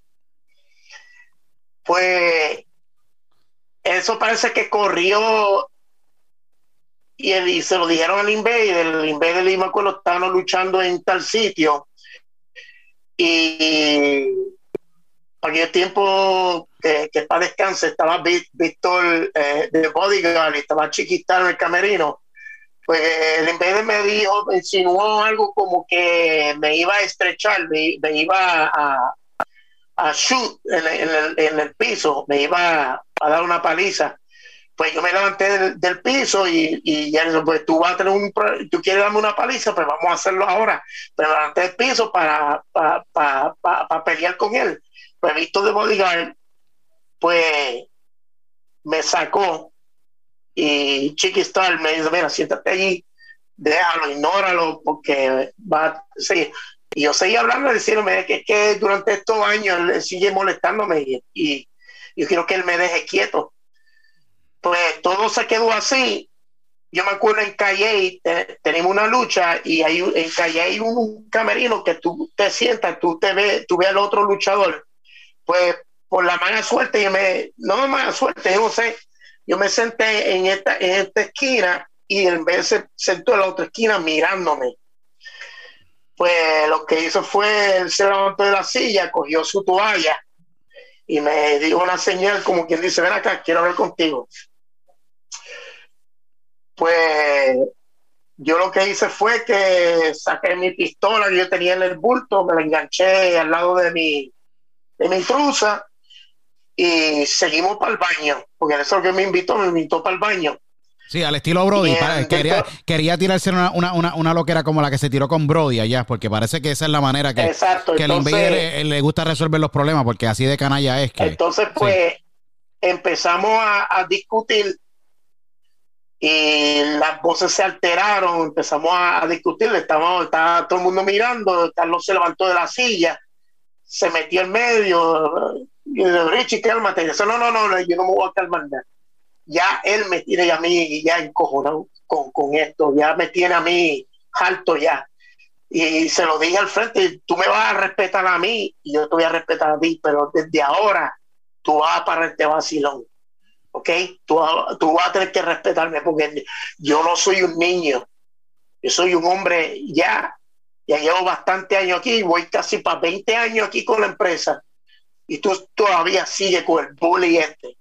Pues eso parece que corrió y, se lo dijeron al Invader, el Invader de me acuerdo, estaban luchando en tal sitio y aquel tiempo que, que para descanse estaba Víctor eh, de Bodyguard y estaba chiquita en el camerino pues el Invader me dijo, me insinuó algo como que me iba a estrechar, me, iba a, a shoot en, el, en, el, piso, me iba a dar una paliza. Pues yo me levanté del, piso y, y ya pues tú vas a tener un tú quieres darme una paliza pues vamos a hacerlo ahora me levanté del piso para para, pelear con él visto de bodyguard pues me sacó y Chiqui Star me dice mira siéntate allí déjalo ignóralo porque va sí y yo seguí hablando diciéndome que, que durante estos años sigue molestándome y, y yo quiero que él me deje quieto pues todo se quedó así. Yo me acuerdo en Calle, tenemos una lucha y hay, en Calle hay un camerino que tú te sientas, tú te ves, tú ves al otro luchador. Pues por la mala suerte, yo me, no mala suerte, yo no sé, yo me senté en esta, en esta esquina y en vez se sentó en la otra esquina mirándome. Pues lo que hizo fue, él se levantó de la silla, cogió su toalla y me dio una señal como quien dice, ven acá, quiero hablar contigo. Pues yo lo que hice fue que saqué mi pistola que yo tenía en el bulto, me la enganché al lado de mi, de mi truza y seguimos para el baño, porque eso que me invitó, me invitó para el baño. Sí, al estilo Brody. quería, quería tirarse una, una, una, una, loquera como la que se tiró con Brody allá, porque parece que esa es la manera que, que el Invader le, gusta resolver los problemas, porque así de canalla es que. Entonces, pues, empezamos a, discutir y las voces se alteraron, empezamos a, discutir, estaba, estaba todo el mundo mirando, Carlos se levantó de la silla, se metió en medio, y Richie, cálmate, y dice, no, no, no, yo no me voy a calmar ya él me tiene a mí ya encojonado con, con esto, ya me tiene a mí alto ya. Y se lo dije al frente, tú me vas a respetar a mí y yo te voy a respetar a ti, pero desde ahora tú vas a parar este vacilón. ¿Ok? Tú, tú vas a tener que respetarme porque yo no soy un niño. Yo soy un hombre ya, ya llevo bastante años aquí, voy casi para 20 años aquí con la empresa y tú todavía sigues con el bully este.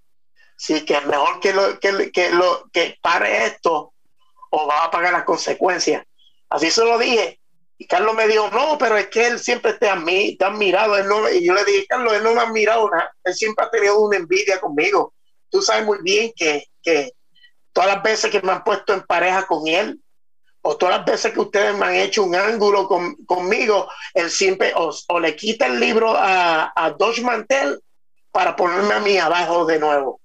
Sí, que mejor que lo, que, que lo que pare esto o va a pagar las consecuencias. Así se lo dije. Y Carlos me dijo, no, pero es que él siempre te ha, te ha admirado. Él no, y yo le dije, Carlos, él no me ha admirado nada. Él siempre ha tenido una envidia conmigo. Tú sabes muy bien que, que todas las veces que me han puesto en pareja con él, o todas las veces que ustedes me han hecho un ángulo con, conmigo, él siempre o, le quita el libro a, a Dodge Mantel para ponerme a mí abajo de nuevo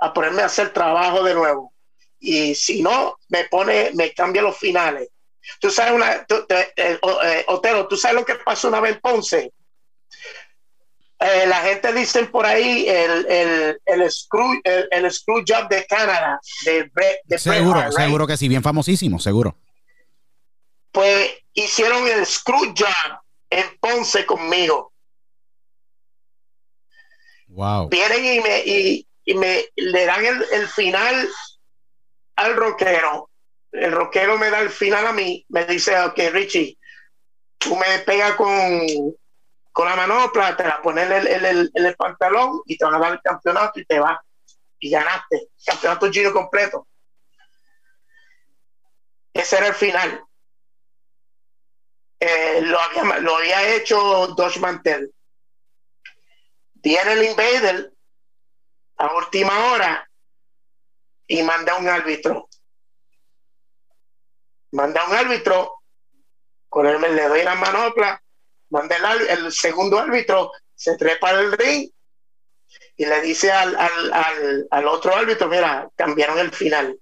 a ponerme a hacer trabajo de nuevo. Y si no, me pone, me cambia los finales. Tú sabes, una, eh, eh, Otero, tú sabes lo que pasó una vez Ponce. Eh, la gente dice por ahí el, el, el, screw, el, screw job de Canadá. De, de seguro, seguro que sí, bien famosísimo, seguro. Pues hicieron el screw job en Ponce conmigo. Wow. Vienen y me, y, y me le dan el, final al rockero. El rockero me da el final a mí, me dice, ok, Richie, tú me pegas con, con la manopla, te la pones en el, el, pantalón y te van a dar el campeonato y te vas. Y ganaste. Campeonato giro completo. Ese era el final. Eh, lo, había, lo había hecho Dodge Mantel. Tiene el Invader a última hora y manda un árbitro. Manda un árbitro, con él le doy la manopla, manda el, segundo árbitro, se trepa el ring y le dice al, al, al, otro árbitro, mira, cambiaron el final.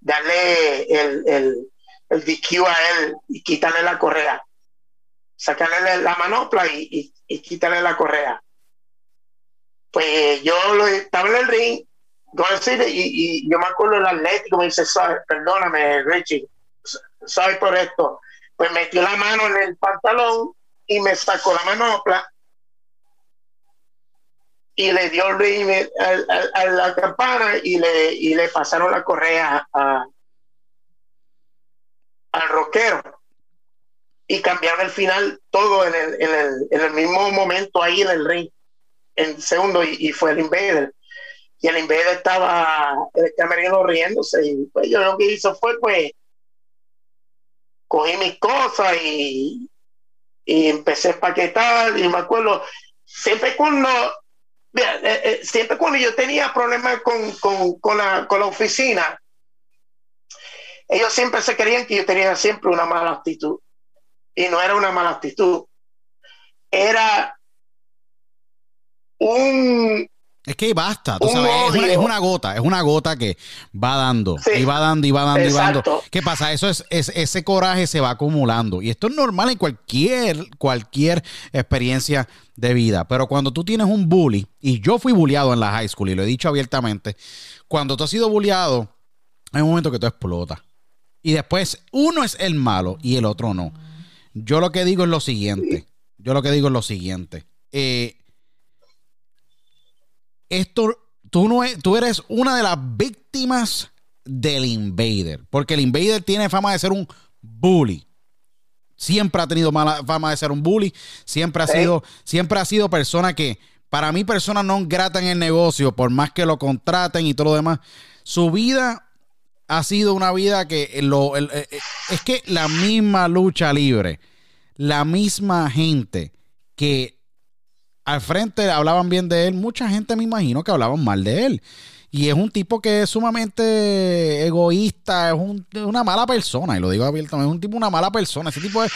Dale el, el, el DQ a él y quítale la correa. Sacarle la manopla y, y, y quítale la correa. Pues yo lo, estaba en el ring, y, y, yo me acuerdo el Atlético, me dice, perdóname, Richie, soy por esto. Pues metió la mano en el pantalón y me sacó la manopla y le dio el ring a, la campana y le, y le pasaron la correa a, al rockero y cambiaron el final todo en el, en el, en el mismo momento ahí en el ring en segundo y, fue el Invader. Y el Invader estaba el camerino riéndose. Y pues yo lo que hizo fue, pues, cogí mis cosas y, y empecé a empaquetar. Y me acuerdo, siempre cuando, eh, eh, siempre cuando yo tenía problemas con, con, con, la, con la oficina, ellos siempre se creían que yo tenía siempre una mala actitud. Y no era una mala actitud. Era un es que basta, tú sabes, es una, gota, es una gota que va dando, y va dando, y va dando, y va dando. ¿Qué pasa? Eso es, ese coraje se va acumulando. Y esto es normal en cualquier, cualquier experiencia de vida. Pero cuando tú tienes un bully, y yo fui bulliado en la high school, y lo he dicho abiertamente, cuando tú has sido bulliado, hay un momento que tú explotas. Y después uno es el malo y el otro no. Yo lo que digo es lo siguiente. Yo lo que digo es lo siguiente. Eh, esto, tú, no tú eres una de las víctimas del Invader, porque el Invader tiene fama de ser un bully. Siempre ha tenido mala fama de ser un bully, siempre ha sido, siempre ha sido persona que, para mí, persona no grata en el negocio, por más que lo contraten y todo lo demás. Su vida ha sido una vida que lo, eh, eh, es que la misma lucha libre, la misma gente que al frente hablaban bien de él, mucha gente me imagino que hablaban mal de él. Y es un tipo que es sumamente egoísta, es una mala persona, y lo digo abiertamente, es un tipo una mala persona. Ese tipo es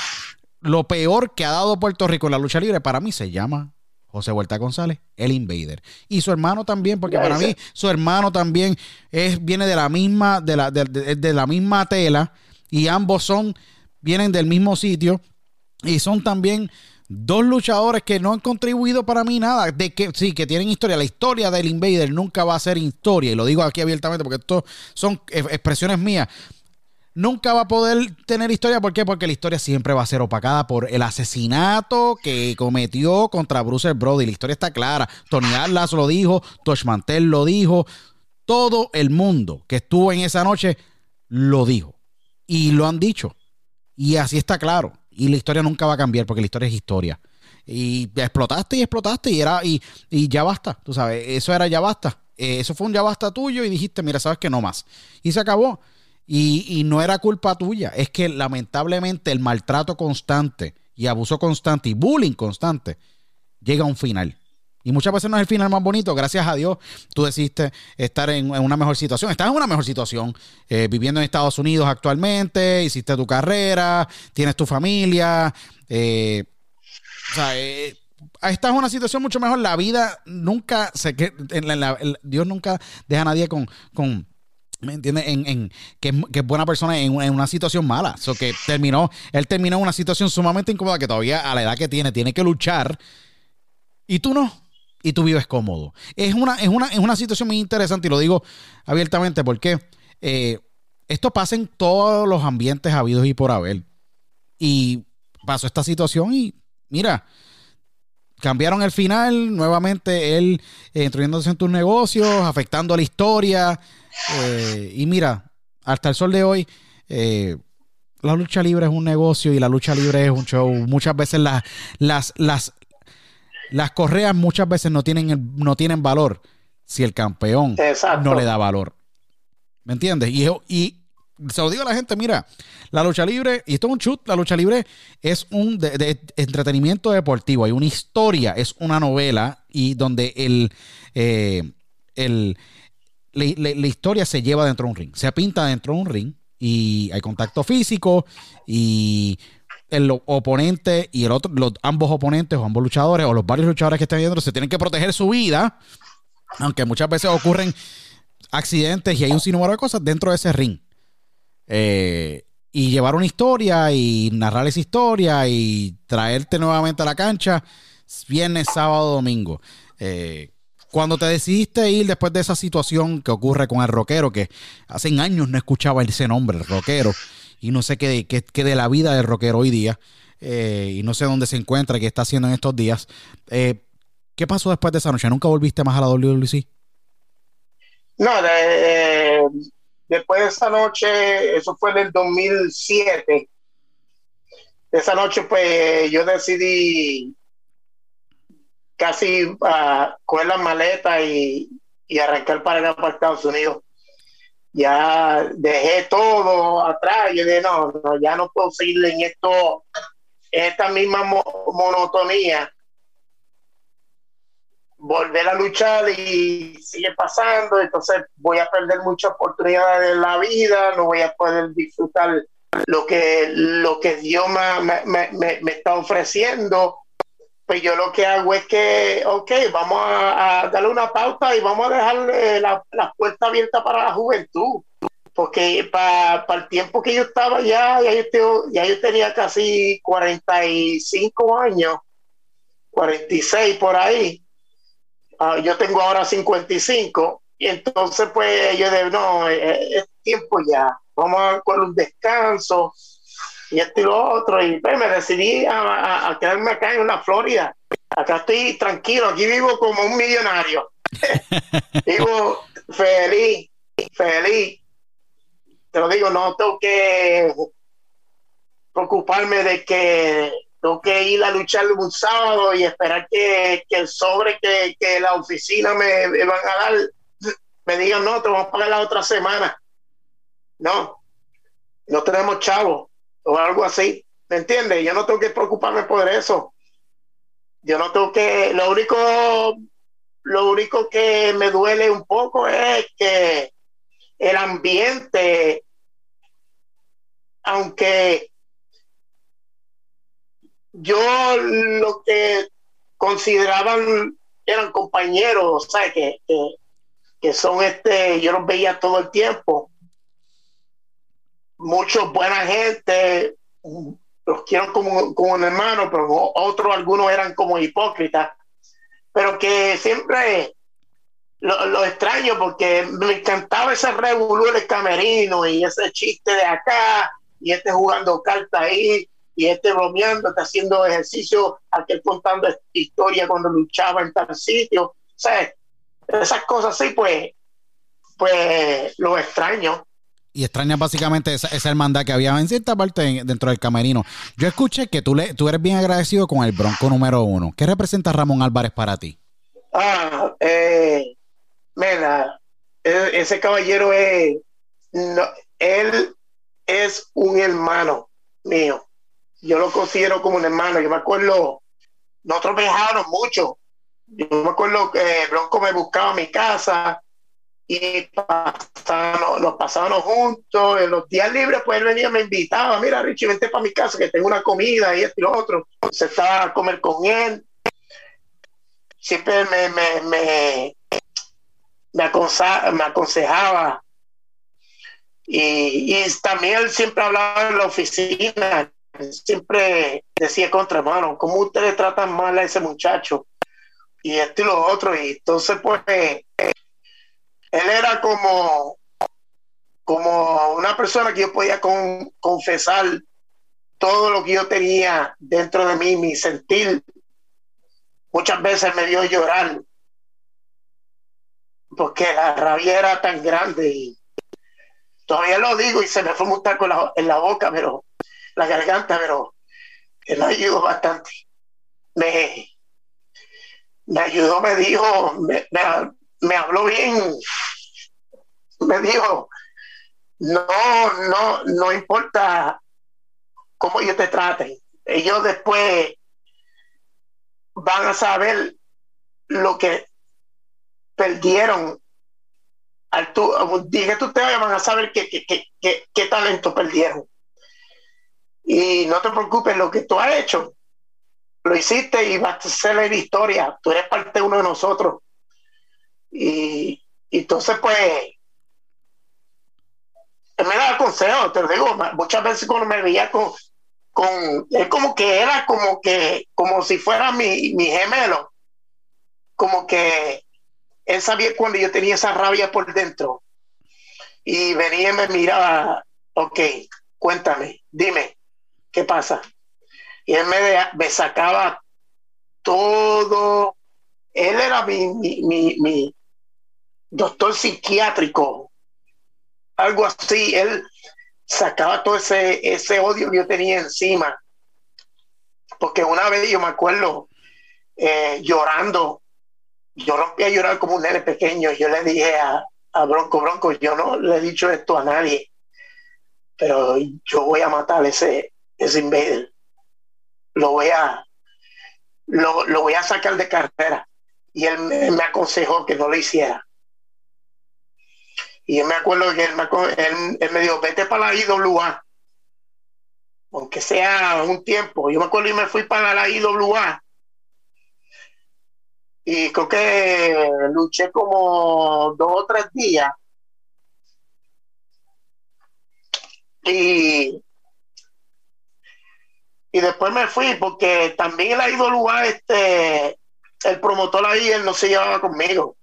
lo peor que ha dado Puerto Rico en la lucha libre. Para mí se llama José Huerta González, el Invader. Y su hermano también, porque para mí su hermano también es, viene de la misma, de la, de la misma tela, y ambos son, vienen del mismo sitio, y son también Dos luchadores que no han contribuido para mí nada. De que sí, que tienen historia. La historia del Invader nunca va a ser historia. Y lo digo aquí abiertamente porque esto son expresiones mías. Nunca va a poder tener historia. ¿Por qué? Porque la historia siempre va a ser opacada por el asesinato que cometió contra Bruce Brody. La historia está clara. Tony Atlas lo dijo. Tosh Mantel lo dijo. Todo el mundo que estuvo en esa noche lo dijo. Y lo han dicho. Y así está claro. Y la historia nunca va a cambiar porque la historia es historia. Y explotaste y explotaste y era y, y ya basta, tú sabes, eso era ya basta. Eh, eso fue un ya basta tuyo y dijiste, mira, sabes que no más. Y se acabó. Y, y no era culpa tuya, es que lamentablemente el maltrato constante y abuso constante y bullying constante llega a un final. Y muchas veces no es el final más bonito. Gracias a Dios, tú decidiste estar en, una mejor situación. Estás en una mejor situación, eh, viviendo en Estados Unidos actualmente, hiciste tu carrera, tienes tu familia. Eh, o sea, eh, en una situación mucho mejor. La vida nunca se Dios nunca deja a nadie con, ¿Me entiendes? En, que, es, buena persona en, una situación mala. So que terminó, él terminó en una situación sumamente incómoda que todavía a la edad que tiene, tiene que luchar. Y tú no y tú vives cómodo. Es una, es una, es una situación muy interesante y lo digo abiertamente porque eh, esto pasa en todos los ambientes habidos y por haber. Y pasó esta situación y mira, cambiaron el final, nuevamente él eh, en tus negocios, afectando a la historia. Eh, y mira, hasta el sol de hoy, la lucha libre es un negocio y la lucha libre es un show. Muchas veces las, las, las, las correas muchas veces no tienen, no tienen valor si el campeón no le da valor. ¿Me entiendes? Y, y se lo digo a la gente, mira, la lucha libre, y esto es un chut, la lucha libre es un de, entretenimiento deportivo, hay una historia, es una novela y donde el, eh, el la, historia se lleva dentro de un ring, se pinta dentro de un ring y hay contacto físico y el oponente y el otro, los, ambos oponentes o ambos luchadores o los varios luchadores que están viendo se tienen que proteger su vida, aunque muchas veces ocurren accidentes y hay un sinnúmero de cosas dentro de ese ring. Eh, y llevar una historia y narrar esa historia y traerte nuevamente a la cancha viernes, sábado, domingo. Eh, cuando te decidiste ir después de esa situación que ocurre con el rockero, que hace años no escuchaba ese nombre, el rockero, y no sé qué, qué, de la vida del rockero hoy día, eh, y no sé dónde se encuentra, qué está haciendo en estos días. Eh, ¿Qué pasó después de esa noche? ¿Nunca volviste más a la WWC? No, después de esa noche, eso fue en el 2007. Esa noche, pues yo decidí casi uh, coger las maletas y, arrancar para acá, para Estados Unidos. Ya dejé todo atrás. Yo dije, no, no ya no puedo seguir en esto, esta misma monotonía. Volver a luchar y sigue pasando, entonces voy a perder muchas oportunidades de la vida, no voy a poder disfrutar lo que, lo que Dios me, me, me, me está ofreciendo pues yo lo que hago es que, ok, vamos a, darle una pauta y vamos a dejarle la, la puerta abierta para la juventud. Porque para el tiempo que yo estaba ya, ya yo, ya yo tenía casi 45 años, 46 por ahí. Ah, yo tengo ahora 55. Y entonces, pues yo digo, no, es, es tiempo ya. Vamos a con un descanso y esto y lo otro. Y pues, me decidí a, quedarme acá en la Florida. Acá estoy tranquilo, aquí vivo como un millonario. vivo feliz, feliz. Te lo digo, no tengo que preocuparme de que tengo que ir a luchar un sábado y esperar que, el sobre que, que, la oficina me, me, van a dar me digan, no, te vamos a pagar la otra semana. No, no tenemos chavos o algo así. ¿Me entiendes? Yo no tengo que preocuparme por eso. Yo no tengo que, lo único, lo único que me duele un poco es que el ambiente, aunque yo lo que consideraban eran compañeros, ¿sabes? Que, que, que son este, yo los veía todo el tiempo muchos buena gente, los quiero como, como un hermano, pero otros, algunos eran como hipócritas, pero que siempre lo, extraño porque me encantaba ese revolú el camerino y ese chiste de acá y este jugando carta ahí y este bromeando, está haciendo ejercicio, aquel contando historia cuando luchaba en tal sitio. O sea, esas cosas así, pues, pues lo extraño y extrañas básicamente esa, hermandad que había en cierta parte dentro del camerino. Yo escuché que tú, le, tú eres bien agradecido con el Bronco número uno. ¿Qué representa Ramón Álvarez para ti? Ah, eh, mira, e, ese caballero es, él es un hermano mío. Yo lo considero como un hermano. Yo me acuerdo, nosotros viajábamos mucho. Yo me acuerdo que Bronco me buscaba a mi casa y pasábamos, nos pasábamos juntos. En los días libres, pues él venía me invitaba, mira Richie, vente para mi casa que tengo una comida y esto y lo otro. Se estaba a comer con él. Siempre me, me, me, me, aconsejaba. Y, y, también él siempre hablaba en la oficina, siempre decía contra mano, ¿cómo ustedes tratan mal a ese muchacho? Y esto y lo otro. Y entonces, pues, él era como, como una persona que yo podía confesar todo lo que yo tenía dentro de mí, mi sentir. Muchas veces me dio llorar porque la rabia era tan grande y todavía lo digo y se me fue un taco en la boca, pero la garganta, pero él ayudó bastante. Me, me ayudó, me dijo, me, me, habló bien, me dijo, no, no, no importa cómo ellos te traten, ellos después van a saber lo que perdieron. Al tu, dije tú te van a saber qué, qué, qué, qué talento perdieron. Y no te preocupes, lo que tú has hecho, lo hiciste y vas a ser la historia. Tú eres parte de uno de nosotros. Y, entonces, pues, me da consejo, te lo digo, muchas veces cuando me veía con, con él como que era como que, como si fuera mi, mi gemelo, como que él sabía cuando yo tenía esa rabia por dentro. Y venía y me miraba, ok, cuéntame, dime, ¿qué pasa? Y él me, me sacaba todo. Él era mi, mi, mi, doctor psiquiátrico, algo así. Él sacaba todo ese, ese odio que yo tenía encima. Porque una vez yo me acuerdo eh, llorando, yo rompí a llorar como un nene pequeño. Yo le dije a, a Bronco, Bronco, yo no le he dicho esto a nadie, pero yo voy a matar ese, ese invader lo voy a, lo, voy a sacar de carrera. Y él me, aconsejó que no lo hiciera. Y yo me acuerdo que él me, me dijo, vete para la IWA, aunque sea un tiempo. Yo me acuerdo y me fui para la IWA. Y creo que luché como dos o tres días. Y y después me fui porque también él ido lugar, este, el promotor ahí, él no se llevaba conmigo.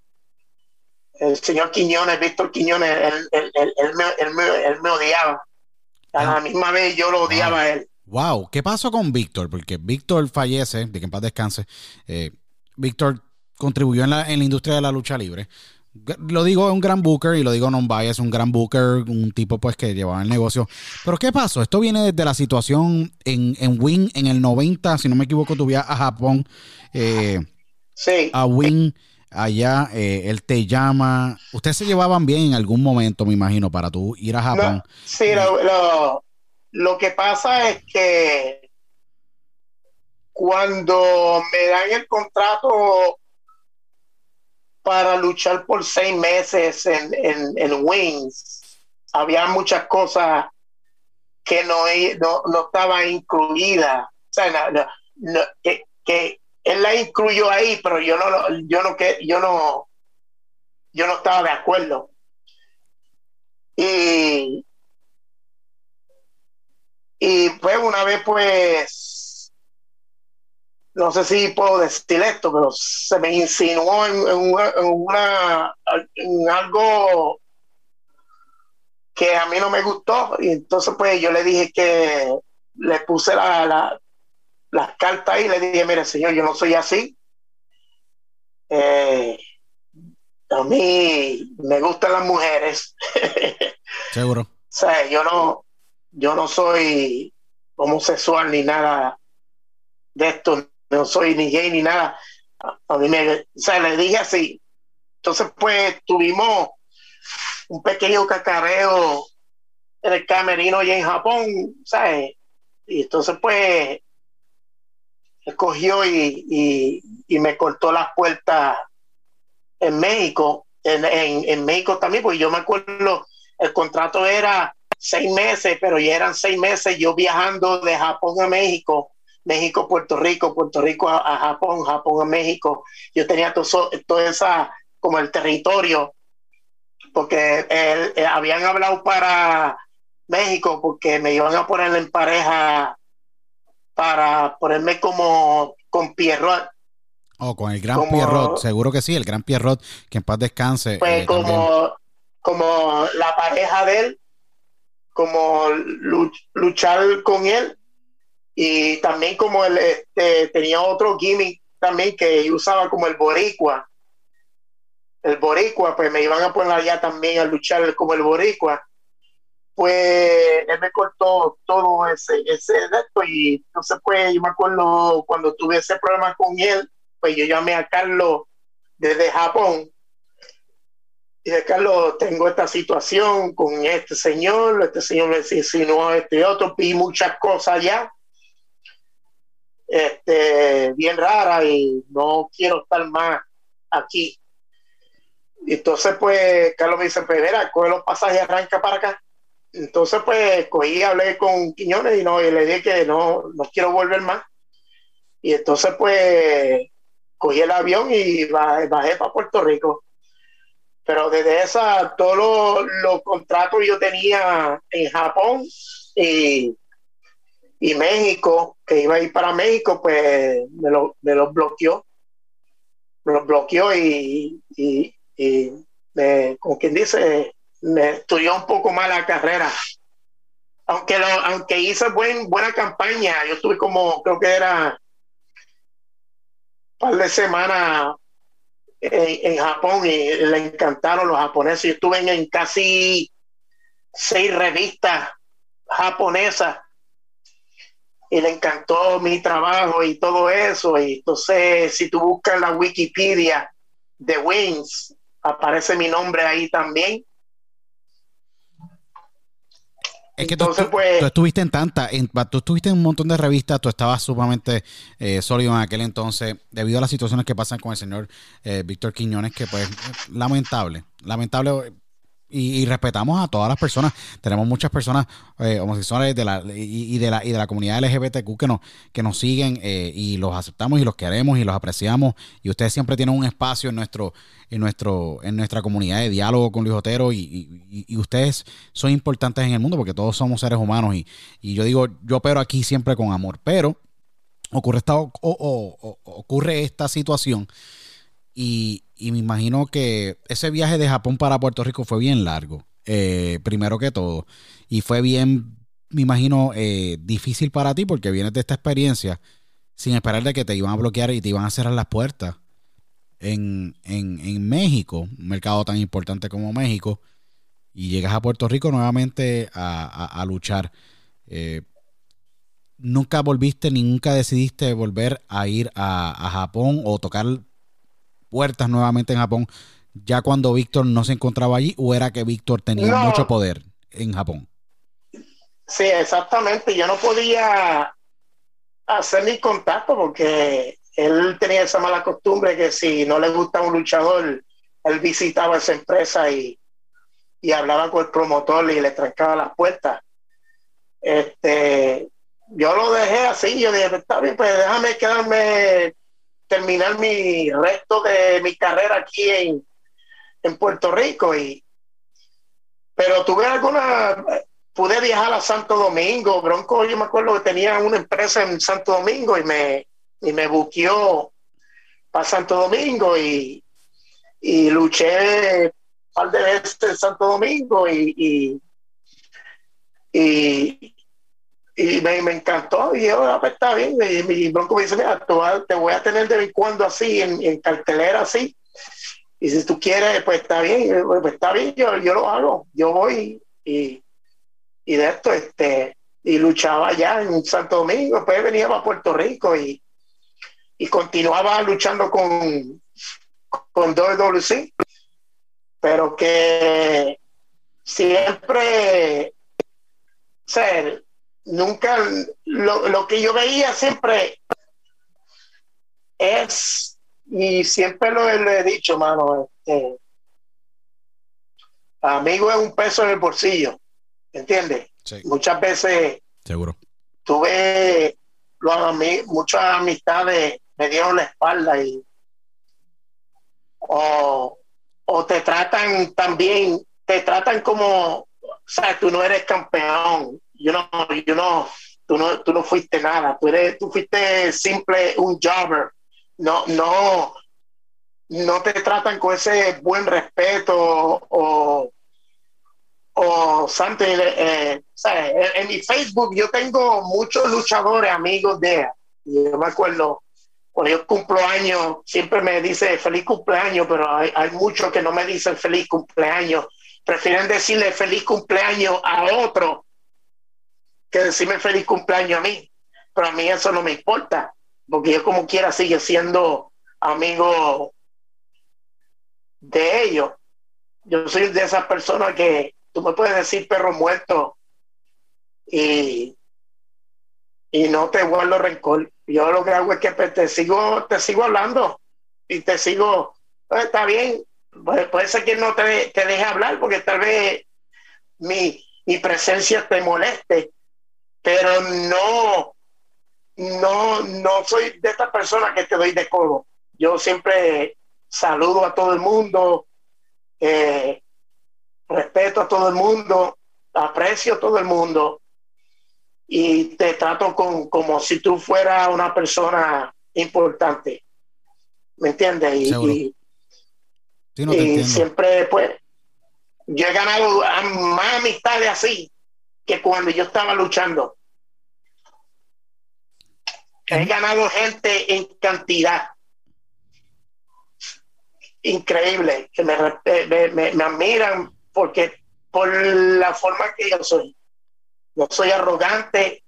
El señor Quiñones, Víctor Quiñones, él, me, odiaba. A la ah. misma vez yo lo odiaba a él. Wow, ¿qué pasó con Víctor? Porque Víctor fallece, de que en paz descanse. Eh, Víctor contribuyó en la, en la industria de la lucha libre lo digo un gran booker y lo digo non bias, un gran booker, un tipo pues que llevaba el negocio. Pero ¿qué pasó? Esto viene desde la situación en, en Wing en el 90, si no me equivoco, tuve a Japón. Eh, sí. A Wing allá, eh, él te llama. Ustedes se llevaban bien en algún momento, me imagino, para tú ir a Japón. sí, lo, lo que pasa es que cuando me dan el contrato para luchar por seis meses en, en, Wings, había muchas cosas que no, no, estaban incluidas. O sea, que, él la incluyó ahí, pero yo no, yo no, yo no, yo no estaba de acuerdo. Y, y pues una vez pues no sé si puedo decir esto, pero se me insinuó en, una, en algo que a mí no me gustó y entonces pues yo le dije que le puse la, las cartas ahí le dije, mire señor, yo no soy así. Eh, a mí me gustan las mujeres. Seguro. o sea, yo no, yo no soy homosexual ni nada de esto no soy ni gay ni nada. A mí me, o sea, le dije así. Entonces, pues tuvimos un pequeño cacareo en el camerino y en Japón, ¿sabes? Y entonces, pues, escogió y, y, me cortó las puertas en México, en, en, México también, porque yo me acuerdo, el contrato era seis meses, pero ya eran seis meses yo viajando de Japón a México México, Puerto Rico, Puerto Rico a, Japón, Japón a México. Yo tenía todo, todo esa, como el territorio, porque eh, habían hablado para México, porque me iban a poner en pareja para ponerme como con Pierrot. Oh, con el gran Pierrot, seguro que sí, el gran Pierrot, que en paz descanse. Pues eh, como, como la pareja de él, como luchar con él y también como él este, tenía otro gimmick también que usaba como el boricua. El boricua, pues me iban a poner allá también a luchar como el boricua. Pues él me cortó todo ese, ese de y entonces pues yo me acuerdo cuando tuve ese problema con él, pues yo llamé a Carlos desde Japón y de Carlos tengo esta situación con este señor, este señor me insinuó este otro, vi muchas cosas ya, este, bien rara y no quiero estar más aquí. Entonces, pues, Carlos me dice, pues, coge los pasajes y arranca para acá. Entonces, pues, cogí, hablé con Quiñones y, no, y le dije que no, no quiero volver más. Y entonces, pues, cogí el avión y bajé, para Puerto Rico. Pero desde esa, todos los, contratos yo tenía en Japón y, y, México, que iba a ir para México, pues me los me lo bloqueó. Me los bloqueó y, y, y me, como quien dice, me estudió un poco más la carrera. Aunque, aunque hice buen, buena campaña, yo estuve como, creo que era un par de semanas en, Japón y le encantaron los japoneses. Yo estuve en, casi seis revistas japonesas y le encantó mi trabajo y todo eso. Y entonces, si tú buscas la Wikipedia de Wings, aparece mi nombre ahí también. Es que Entonces, tú, pues, tú, estuviste en tanta, en, tú estuviste en un montón de revistas, tú estabas sumamente eh, sólido en aquel entonces, debido a las situaciones que pasan con el señor eh, Víctor Quiñones, que pues lamentable, lamentable y, respetamos a todas las personas. Tenemos muchas personas eh, homosexuales de la, y, de la, y de la comunidad LGBTQ que nos, que nos siguen eh, y los aceptamos y los queremos y los apreciamos. Y ustedes siempre tienen un espacio en nuestro, en nuestro, en nuestra comunidad de diálogo con Luis Otero y, y ustedes son importantes en el mundo porque todos somos seres humanos y, yo digo, yo opero aquí siempre con amor, pero ocurre esta, ocurre esta situación y, y, me imagino que ese viaje de Japón para Puerto Rico fue bien largo, eh, primero que todo. Y fue bien, me imagino, eh, difícil para ti porque vienes de esta experiencia sin esperar de que te iban a bloquear y te iban a cerrar las puertas. En, en, México, un mercado tan importante como México, y llegas a Puerto Rico nuevamente a, luchar. Eh, ¿Nunca volviste ni nunca decidiste volver a ir a, a Japón o tocar puertas nuevamente en Japón ya cuando Víctor no se encontraba allí o era que Víctor tenía mucho poder en Japón? Sí, exactamente. Yo no podía hacer ni contacto porque él tenía esa mala costumbre que si no le gusta un luchador, él visitaba esa empresa y, y hablaba con el promotor y le trancaba las puertas. Este, yo lo dejé así, yo dije, está bien, pues déjame quedarme terminar mi resto de mi carrera aquí en, en Puerto Rico y pero tuve alguna pude viajar a Santo Domingo Bronco yo me acuerdo que tenía una empresa en Santo Domingo y me y me buqueó para Santo Domingo y, y luché un par de veces en Santo Domingo y, me, me, encantó. Y yo, ah, pues está bien, y mi bronco me dice, mira, te voy a tener de vez en cuando así, en, cartelera así, y si tú quieres, pues está bien, pues está bien, yo, yo lo hago, yo voy y, y de esto, este, y luchaba allá en Santo Domingo, después venía a Puerto Rico y, y continuaba luchando con, con WWC, pero que siempre, ser nunca, lo, que yo veía siempre es, y siempre lo, he dicho, mano, este, amigo es un peso en el bolsillo, ¿entiendes? Muchas veces Seguro. tuve muchas amistades me dieron la espalda y o, o te tratan también, te tratan como, o sea, tú no eres campeón, yo no, yo no, tú no, tú no fuiste nada, tú eres, tú fuiste simple un jobber, no, no, no te tratan con ese buen respeto o, o Santo, eh, en, mi Facebook yo tengo muchos luchadores amigos de yo me acuerdo cuando yo cumplo años siempre me dice feliz cumpleaños pero hay, hay muchos que no me dicen feliz cumpleaños prefieren decirle feliz cumpleaños a otro que decirme feliz cumpleaños a mí. Pero a mí eso no me importa, porque yo como quiera sigue siendo amigo de ellos. Yo soy de esas personas que tú me puedes decir perro muerto y, y no te guardo rencor. Yo lo que hago es que pues, te sigo, te sigo hablando y te sigo, pues, está bien, puede, ser que no te, te deje hablar porque tal vez mi, mi presencia te moleste, pero no, no, no soy de estas personas que te doy de codo. Yo siempre saludo a todo el mundo, eh, respeto a todo el mundo, aprecio a todo el mundo y te trato con, como si tú fueras una persona importante. ¿Me entiendes? Y, y, siempre, pues, yo he ganado más amistades así que cuando yo estaba luchando. He ganado gente en cantidad. Increíble, que me, me, me, admiran porque por la forma que yo soy. No soy arrogante,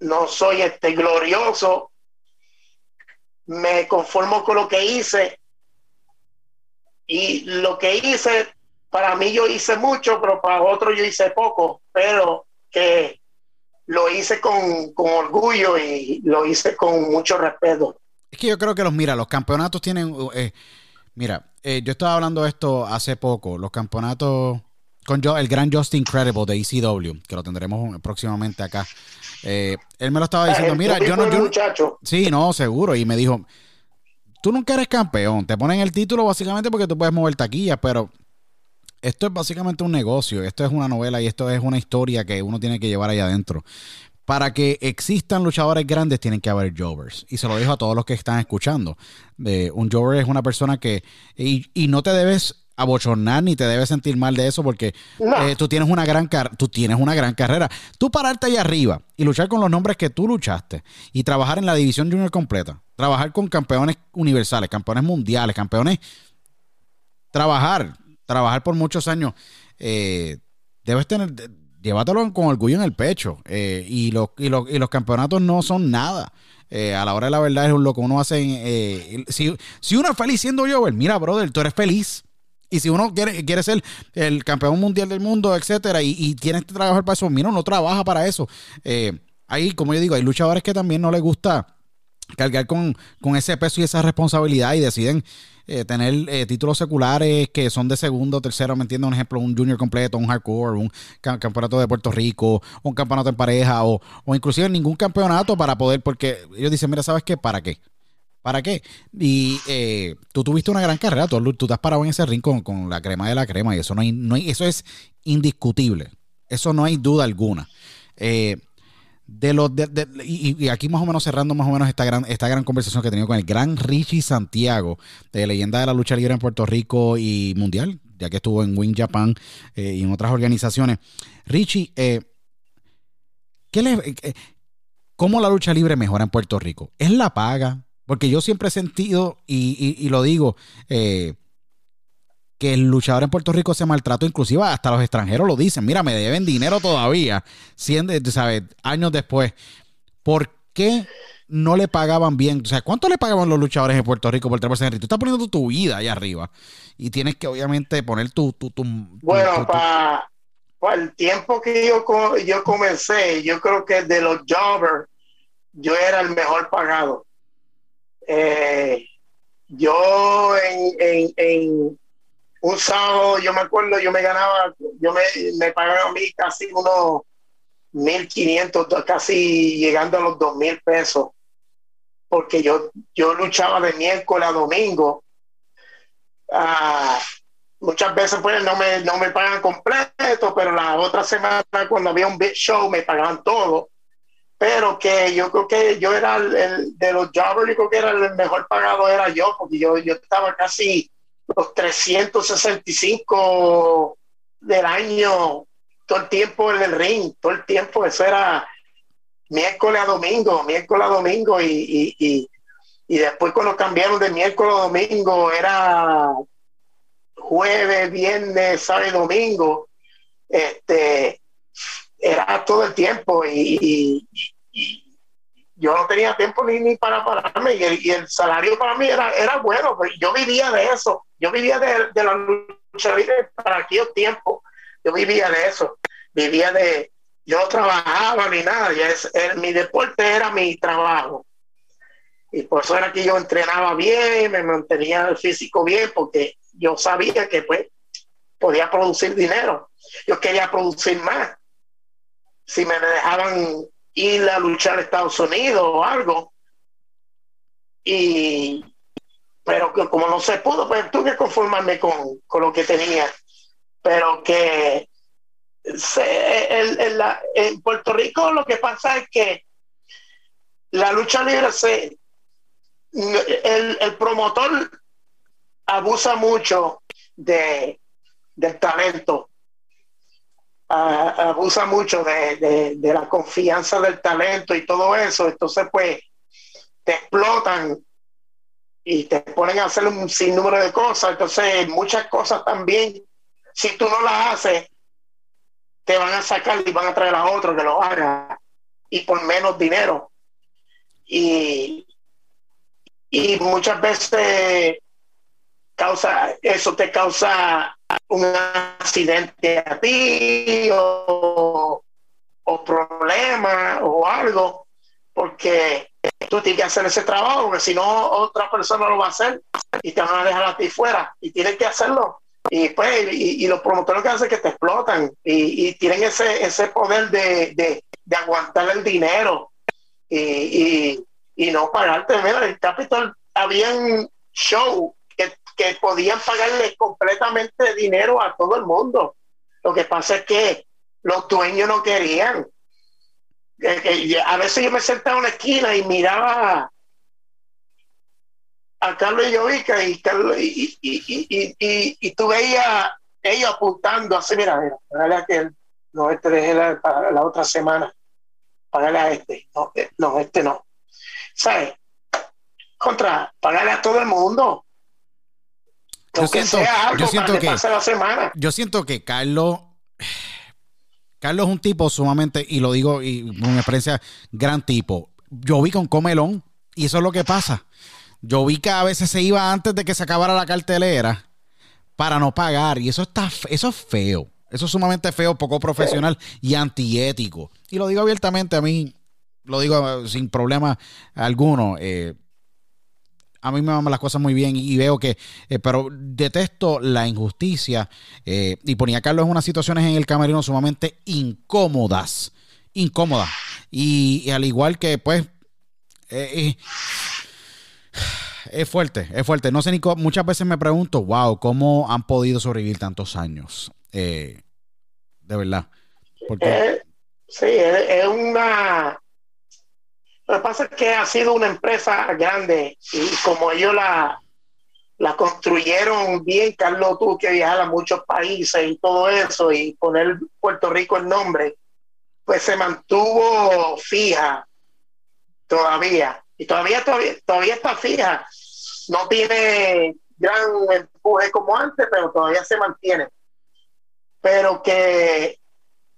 no soy este glorioso, me conformo con lo que hice. Y lo que hice, para mí yo hice mucho, pero para otros yo hice poco, pero que lo hice con, con orgullo y lo hice con mucho respeto. Es que yo creo que los, mira, los campeonatos tienen, eh, Mira, eh, yo estaba hablando de esto hace poco, los campeonatos con yo, el gran Justin Incredible de ECW, que lo tendremos próximamente acá. Eh, él me lo estaba diciendo, mira, yo no... Yo, muchacho. Sí, no, seguro, y me dijo, tú nunca eres campeón, te ponen el título básicamente porque tú puedes mover taquillas, pero esto es básicamente un negocio, esto es una novela y esto es una historia que uno tiene que llevar ahí adentro para que existan luchadores grandes tienen que haber jovers. Y se lo dijo a todos los que están escuchando. un jover es una persona que... Y, no te debes abochornar ni te debes sentir mal de eso porque eh, tú tienes una gran tú tienes una gran carrera. Tú pararte ahí arriba y luchar con los nombres que tú luchaste y trabajar en la división junior completa, trabajar con campeones universales, campeones mundiales, campeones, trabajar, trabajar por muchos años, eh, debes tener, llévatelo con orgullo en el pecho. Eh, y, los, y, los, y, los, campeonatos no son nada. Eh, a la hora de la verdad es lo que uno hace. Eh, si, si, uno es feliz siendo yo, mira, brother, tú eres feliz. Y si uno quiere, quiere ser el campeón mundial del mundo, etcétera, y, y tienes que trabajar para eso, mira, uno trabaja para eso. ahí, como yo digo, hay luchadores que también no les gusta cargar con, con ese peso y esa responsabilidad y deciden eh, tener eh, títulos seculares que son de segundo, tercero, ¿me entiendes? Un ejemplo, un junior completo, un hardcore, un campeonato de Puerto Rico, un campeonato en pareja o, o inclusive ningún campeonato para poder, porque ellos dicen, mira, ¿sabes qué? ¿Para qué? ¿Para qué? Y eh, tú tuviste una gran carrera, tú, tú te has parado en ese ring con, la crema de la crema y eso no hay, no hay, eso es indiscutible. Eso no hay duda alguna. Eh, de los y, aquí más o menos cerrando más o menos esta gran esta gran conversación que he tenido con el gran Richie Santiago de leyenda de la lucha libre en Puerto Rico y mundial ya que estuvo en Wing Japan eh, y en otras organizaciones Richie eh, ¿qué le, eh, ¿cómo la lucha libre mejora en Puerto Rico? ¿es la paga? porque yo siempre he sentido y, y lo digo que el luchador en Puerto Rico se maltrató, inclusive hasta los extranjeros lo dicen, mira, me deben dinero todavía, siendo, ¿sabes? años después. ¿Por qué no le pagaban bien? O sea, ¿cuánto le pagaban los luchadores en Puerto Rico por el Henry? Tú estás poniendo tu vida ahí arriba y tienes que obviamente poner tu... tu, tu bueno, para el tiempo que yo, yo comencé, yo creo que de los jobbers, yo era el mejor pagado. Eh, yo en un sábado, yo me acuerdo, yo me ganaba, yo me, me pagaban a mí casi unos 1.500, casi llegando a los 2.000 pesos, porque yo, yo luchaba de miércoles a domingo. Ah, muchas veces pues no me, no me pagan completo, pero la otra semana cuando había un big show me pagaban todo. Pero que yo creo que yo era el, de los jobbers, yo creo que era el mejor pagado era yo, porque yo, yo estaba casi los 365 del año, todo el tiempo en el ring, todo el tiempo, eso era miércoles a domingo, miércoles a domingo y, y, después cuando cambiaron de miércoles a domingo era jueves, viernes, sábado y domingo, este, era todo el tiempo y, yo no tenía tiempo ni, ni para pararme y el, salario para mí era, era bueno, pues yo vivía de eso, yo vivía de, de la lucha libre para aquellos tiempos, yo vivía de eso, vivía de, yo no trabajaba ni nada, es, mi deporte era mi trabajo. Y por eso era que yo entrenaba bien, me mantenía el físico bien, porque yo sabía que pues podía producir dinero. Yo quería producir más. Si me dejaban ir a luchar a Estados Unidos o algo. Y pero que como no se pudo, pues tuve que conformarme con, con lo que tenía. Pero que se, en Puerto Rico lo que pasa es que la lucha libre se el, el promotor abusa mucho de, del talento, abusa mucho de, la confianza del talento y todo eso. Entonces, pues, te explotan y te ponen a hacer un sinnúmero de cosas. Entonces, muchas cosas también, si tú no las haces, te van a sacar y van a traer a otro que lo haga y por menos dinero. Y, y muchas veces causa, eso te causa un accidente a ti o, o problema o algo, porque tú tienes que hacer ese trabajo, porque si no, otra persona lo va a hacer y te van a dejar a ti fuera y tienes que hacerlo. Y pues, y, los promotores que hacen que te explotan y, tienen ese, ese poder de, de, aguantar el dinero y, y, no pagarte. Mira, el Capitol habían show que, podían pagarle completamente dinero a todo el mundo. Lo que pasa es que los dueños no querían. a veces yo me sentaba en una esquina y miraba a Carlos y Yovica y, y, y, y, tú veías ellos apuntando así, mira, mira, pagale a aquel, no, este deje la, la otra semana, pagale a este, no, eh, no, este no. ¿Sabes? Contra, pagale a todo el mundo. Yo siento, yo siento que, yo siento que Carlos Carlos es un tipo sumamente, y lo digo y una experiencia, gran tipo. Yo vi con Comelón, y eso es lo que pasa. Yo vi que a veces se iba antes de que se acabara la cartelera para no pagar, y eso está eso es feo. Eso es sumamente feo, poco profesional y antiético. Y lo digo abiertamente, a mí, lo digo sin problema alguno. Eh, a mí me van las cosas muy bien y, veo que, eh, pero detesto la injusticia eh, y ponía a Carlos en unas situaciones en el camerino sumamente incómodas, incómodas. Y, al igual que, pues, eh, es fuerte, es fuerte. No sé ni muchas veces me pregunto, wow, ¿cómo han podido sobrevivir tantos años? de verdad. Porque... sí, es una lo que pasa es que ha sido una empresa grande y como ellos la, la construyeron bien, Carlos tuvo que viajar a muchos países y todo eso y poner Puerto Rico el nombre, pues se mantuvo fija todavía y todavía, todavía, todavía está fija. No tiene gran empuje como antes, pero todavía se mantiene. Pero que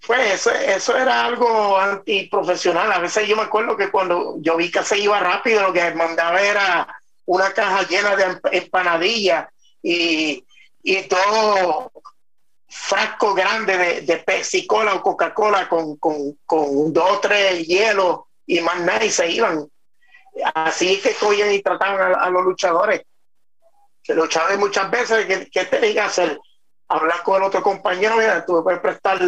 pues eso, era algo antiprofesional. A veces yo me acuerdo que cuando yo vi que se iba rápido, lo que mandaba era una caja llena de empanadillas y, todo frasco grande de, de Pepsi Cola o Coca-Cola con, con, dos o tres hielos y más nada y se iban. Así que cogían y trataban a, los luchadores. Se luchadores muchas veces, ¿qué, qué te a hacer? Hablar con el otro compañero, mira, tú me puedes prestar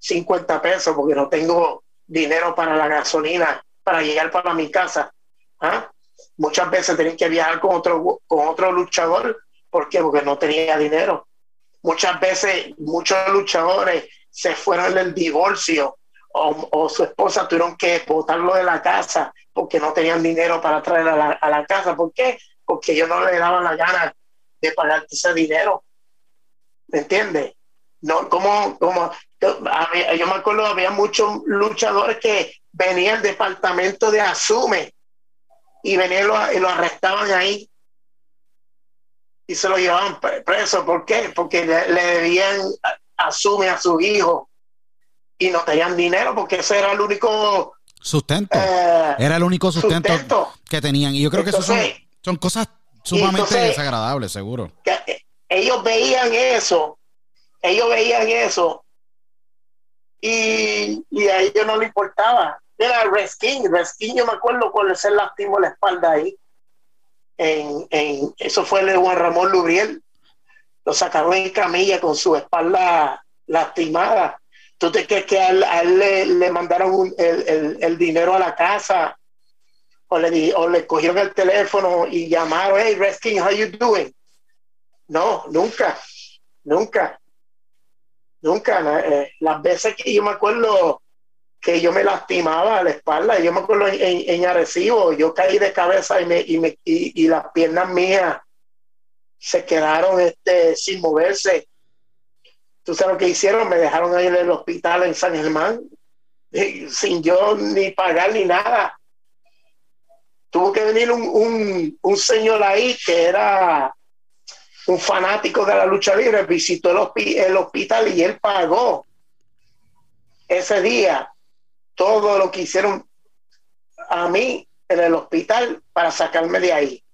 50 pesos porque no tengo dinero para la gasolina para llegar para mi casa. ¿ah? Muchas veces tenía que viajar con otro, con otro luchador. ¿Por? Porque no tenía dinero. Muchas veces muchos luchadores se fueron del divorcio o, su esposa tuvieron que botarlo de la casa porque no tenían dinero para traer a la, casa. ¿Por qué? Porque ellos no le daban la gana de pagar ese dinero. ¿Me entiendes? No, como, como yo me acuerdo, había muchos luchadores que venían al departamento de Asume y venían y lo, arrestaban ahí. y se lo llevaban preso. ¿Por qué? Porque le, debían, asume a su hijo y no tenían dinero porque ese era el único sustento. Eh, era el único sustento, que tenían. Y yo creo que eso son, cosas sumamente desagradables, seguro. Eh, ellos veían eso, ellos veían eso y, a ellos no le importaba. Era Reskin, Reskin, yo me acuerdo cuando se lastimó la espalda ahí. En, en, eso fue el de Juan Ramón Lubriel. Lo sacaron en camilla con su espalda lastimada. ¿Tú te crees que a él, le, mandaron el, dinero a la casa? O le, o le cogieron el teléfono y llamaron, hey, Reskin, how you doing? No, nunca, nunca, nunca. Eh, las veces que yo me acuerdo que yo me lastimaba la espalda, yo me acuerdo en, en, Arecibo, yo caí de cabeza y, me, y, me, y, las piernas mías se quedaron este, sin moverse. ¿Tú sabes lo que hicieron? Me dejaron ahí en el hospital en San Germán, sin yo ni pagar ni nada. Tuvo que venir un, un, un señor ahí que era un fanático de la lucha libre, visitó el, hospital y él pagó ese día todo lo que hicieron a mí en el hospital para sacarme de ahí.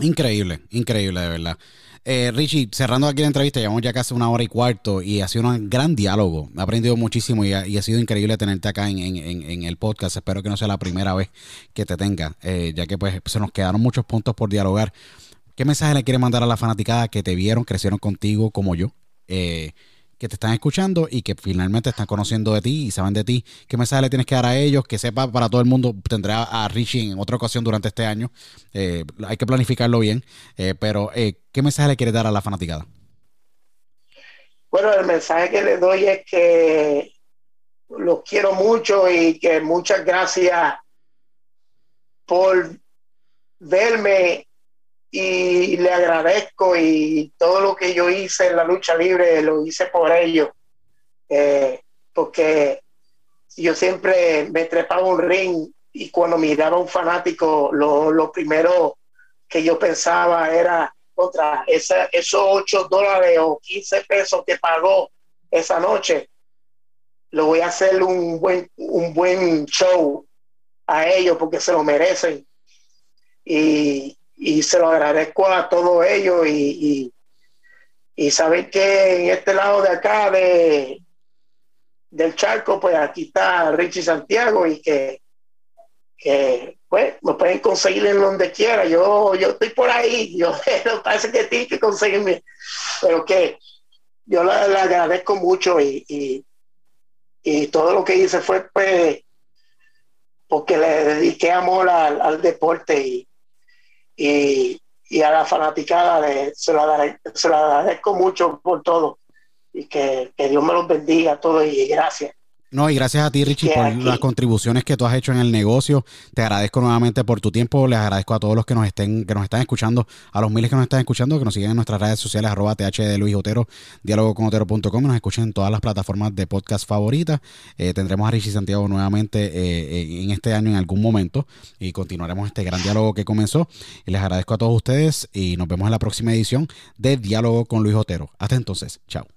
Increíble, increíble, de verdad. Eh, Richie, cerrando aquí la entrevista, llevamos ya casi una hora y cuarto y ha sido un gran diálogo. He aprendido muchísimo y ha, sido increíble tenerte acá en, el podcast. Espero que no sea la primera vez que te tenga, eh, ya que pues se nos quedaron muchos puntos por dialogar. ¿Qué mensaje le quieres mandar a la fanaticada que te vieron, crecieron contigo como yo? Eh, que te están escuchando y que finalmente están conociendo de ti y saben de ti. ¿Qué mensaje le tienes que dar a ellos? Que sepa para todo el mundo, tendrá a Richie en otra ocasión durante este año. Eh, hay que planificarlo bien. Eh, pero, ¿qué mensaje le quieres dar a la fanaticada? Bueno, el mensaje que le doy es que los quiero mucho y que muchas gracias por verme y le agradezco y todo lo que yo hice en la lucha libre lo hice por ellos, eh, porque yo siempre me trepaba un ring y cuando miraba a un fanático, lo, primero que yo pensaba era, otra, esa, esos 8 dólares o 15 pesos que pagó esa noche, lo voy a hacer un buen, un buen show a ellos porque se lo merecen. Y, y se lo agradezco a todos ellos y, y, saber que en este lado de acá de del charco, pues aquí está Richie Santiago y que, que pues me pueden conseguir en donde quiera. Yo, yo estoy por ahí, yo parece que tiene que conseguirme, pero que yo le, agradezco mucho y, y, todo lo que hice fue pues porque le dediqué amor al, al deporte y, y, a la fanaticada se, lo agradezco, mucho por todo y que, que Dios me los bendiga a todos y gracias. No, y gracias a ti, Richie, por las contribuciones que tú has hecho en el negocio. Te agradezco nuevamente por tu tiempo. Les agradezco a todos los que nos estén, que nos están escuchando, a los miles que nos están escuchando, que nos siguen en nuestras redes sociales, arroba th de Luis Otero, diálogo con Otero.com, nos escuchen en todas las plataformas de podcast favoritas. Eh, tendremos a Richie Santiago nuevamente eh, en este año en algún momento y continuaremos este gran diálogo que comenzó. Y les agradezco a todos ustedes y nos vemos en la próxima edición de Diálogo con Luis Otero. Hasta entonces, chao.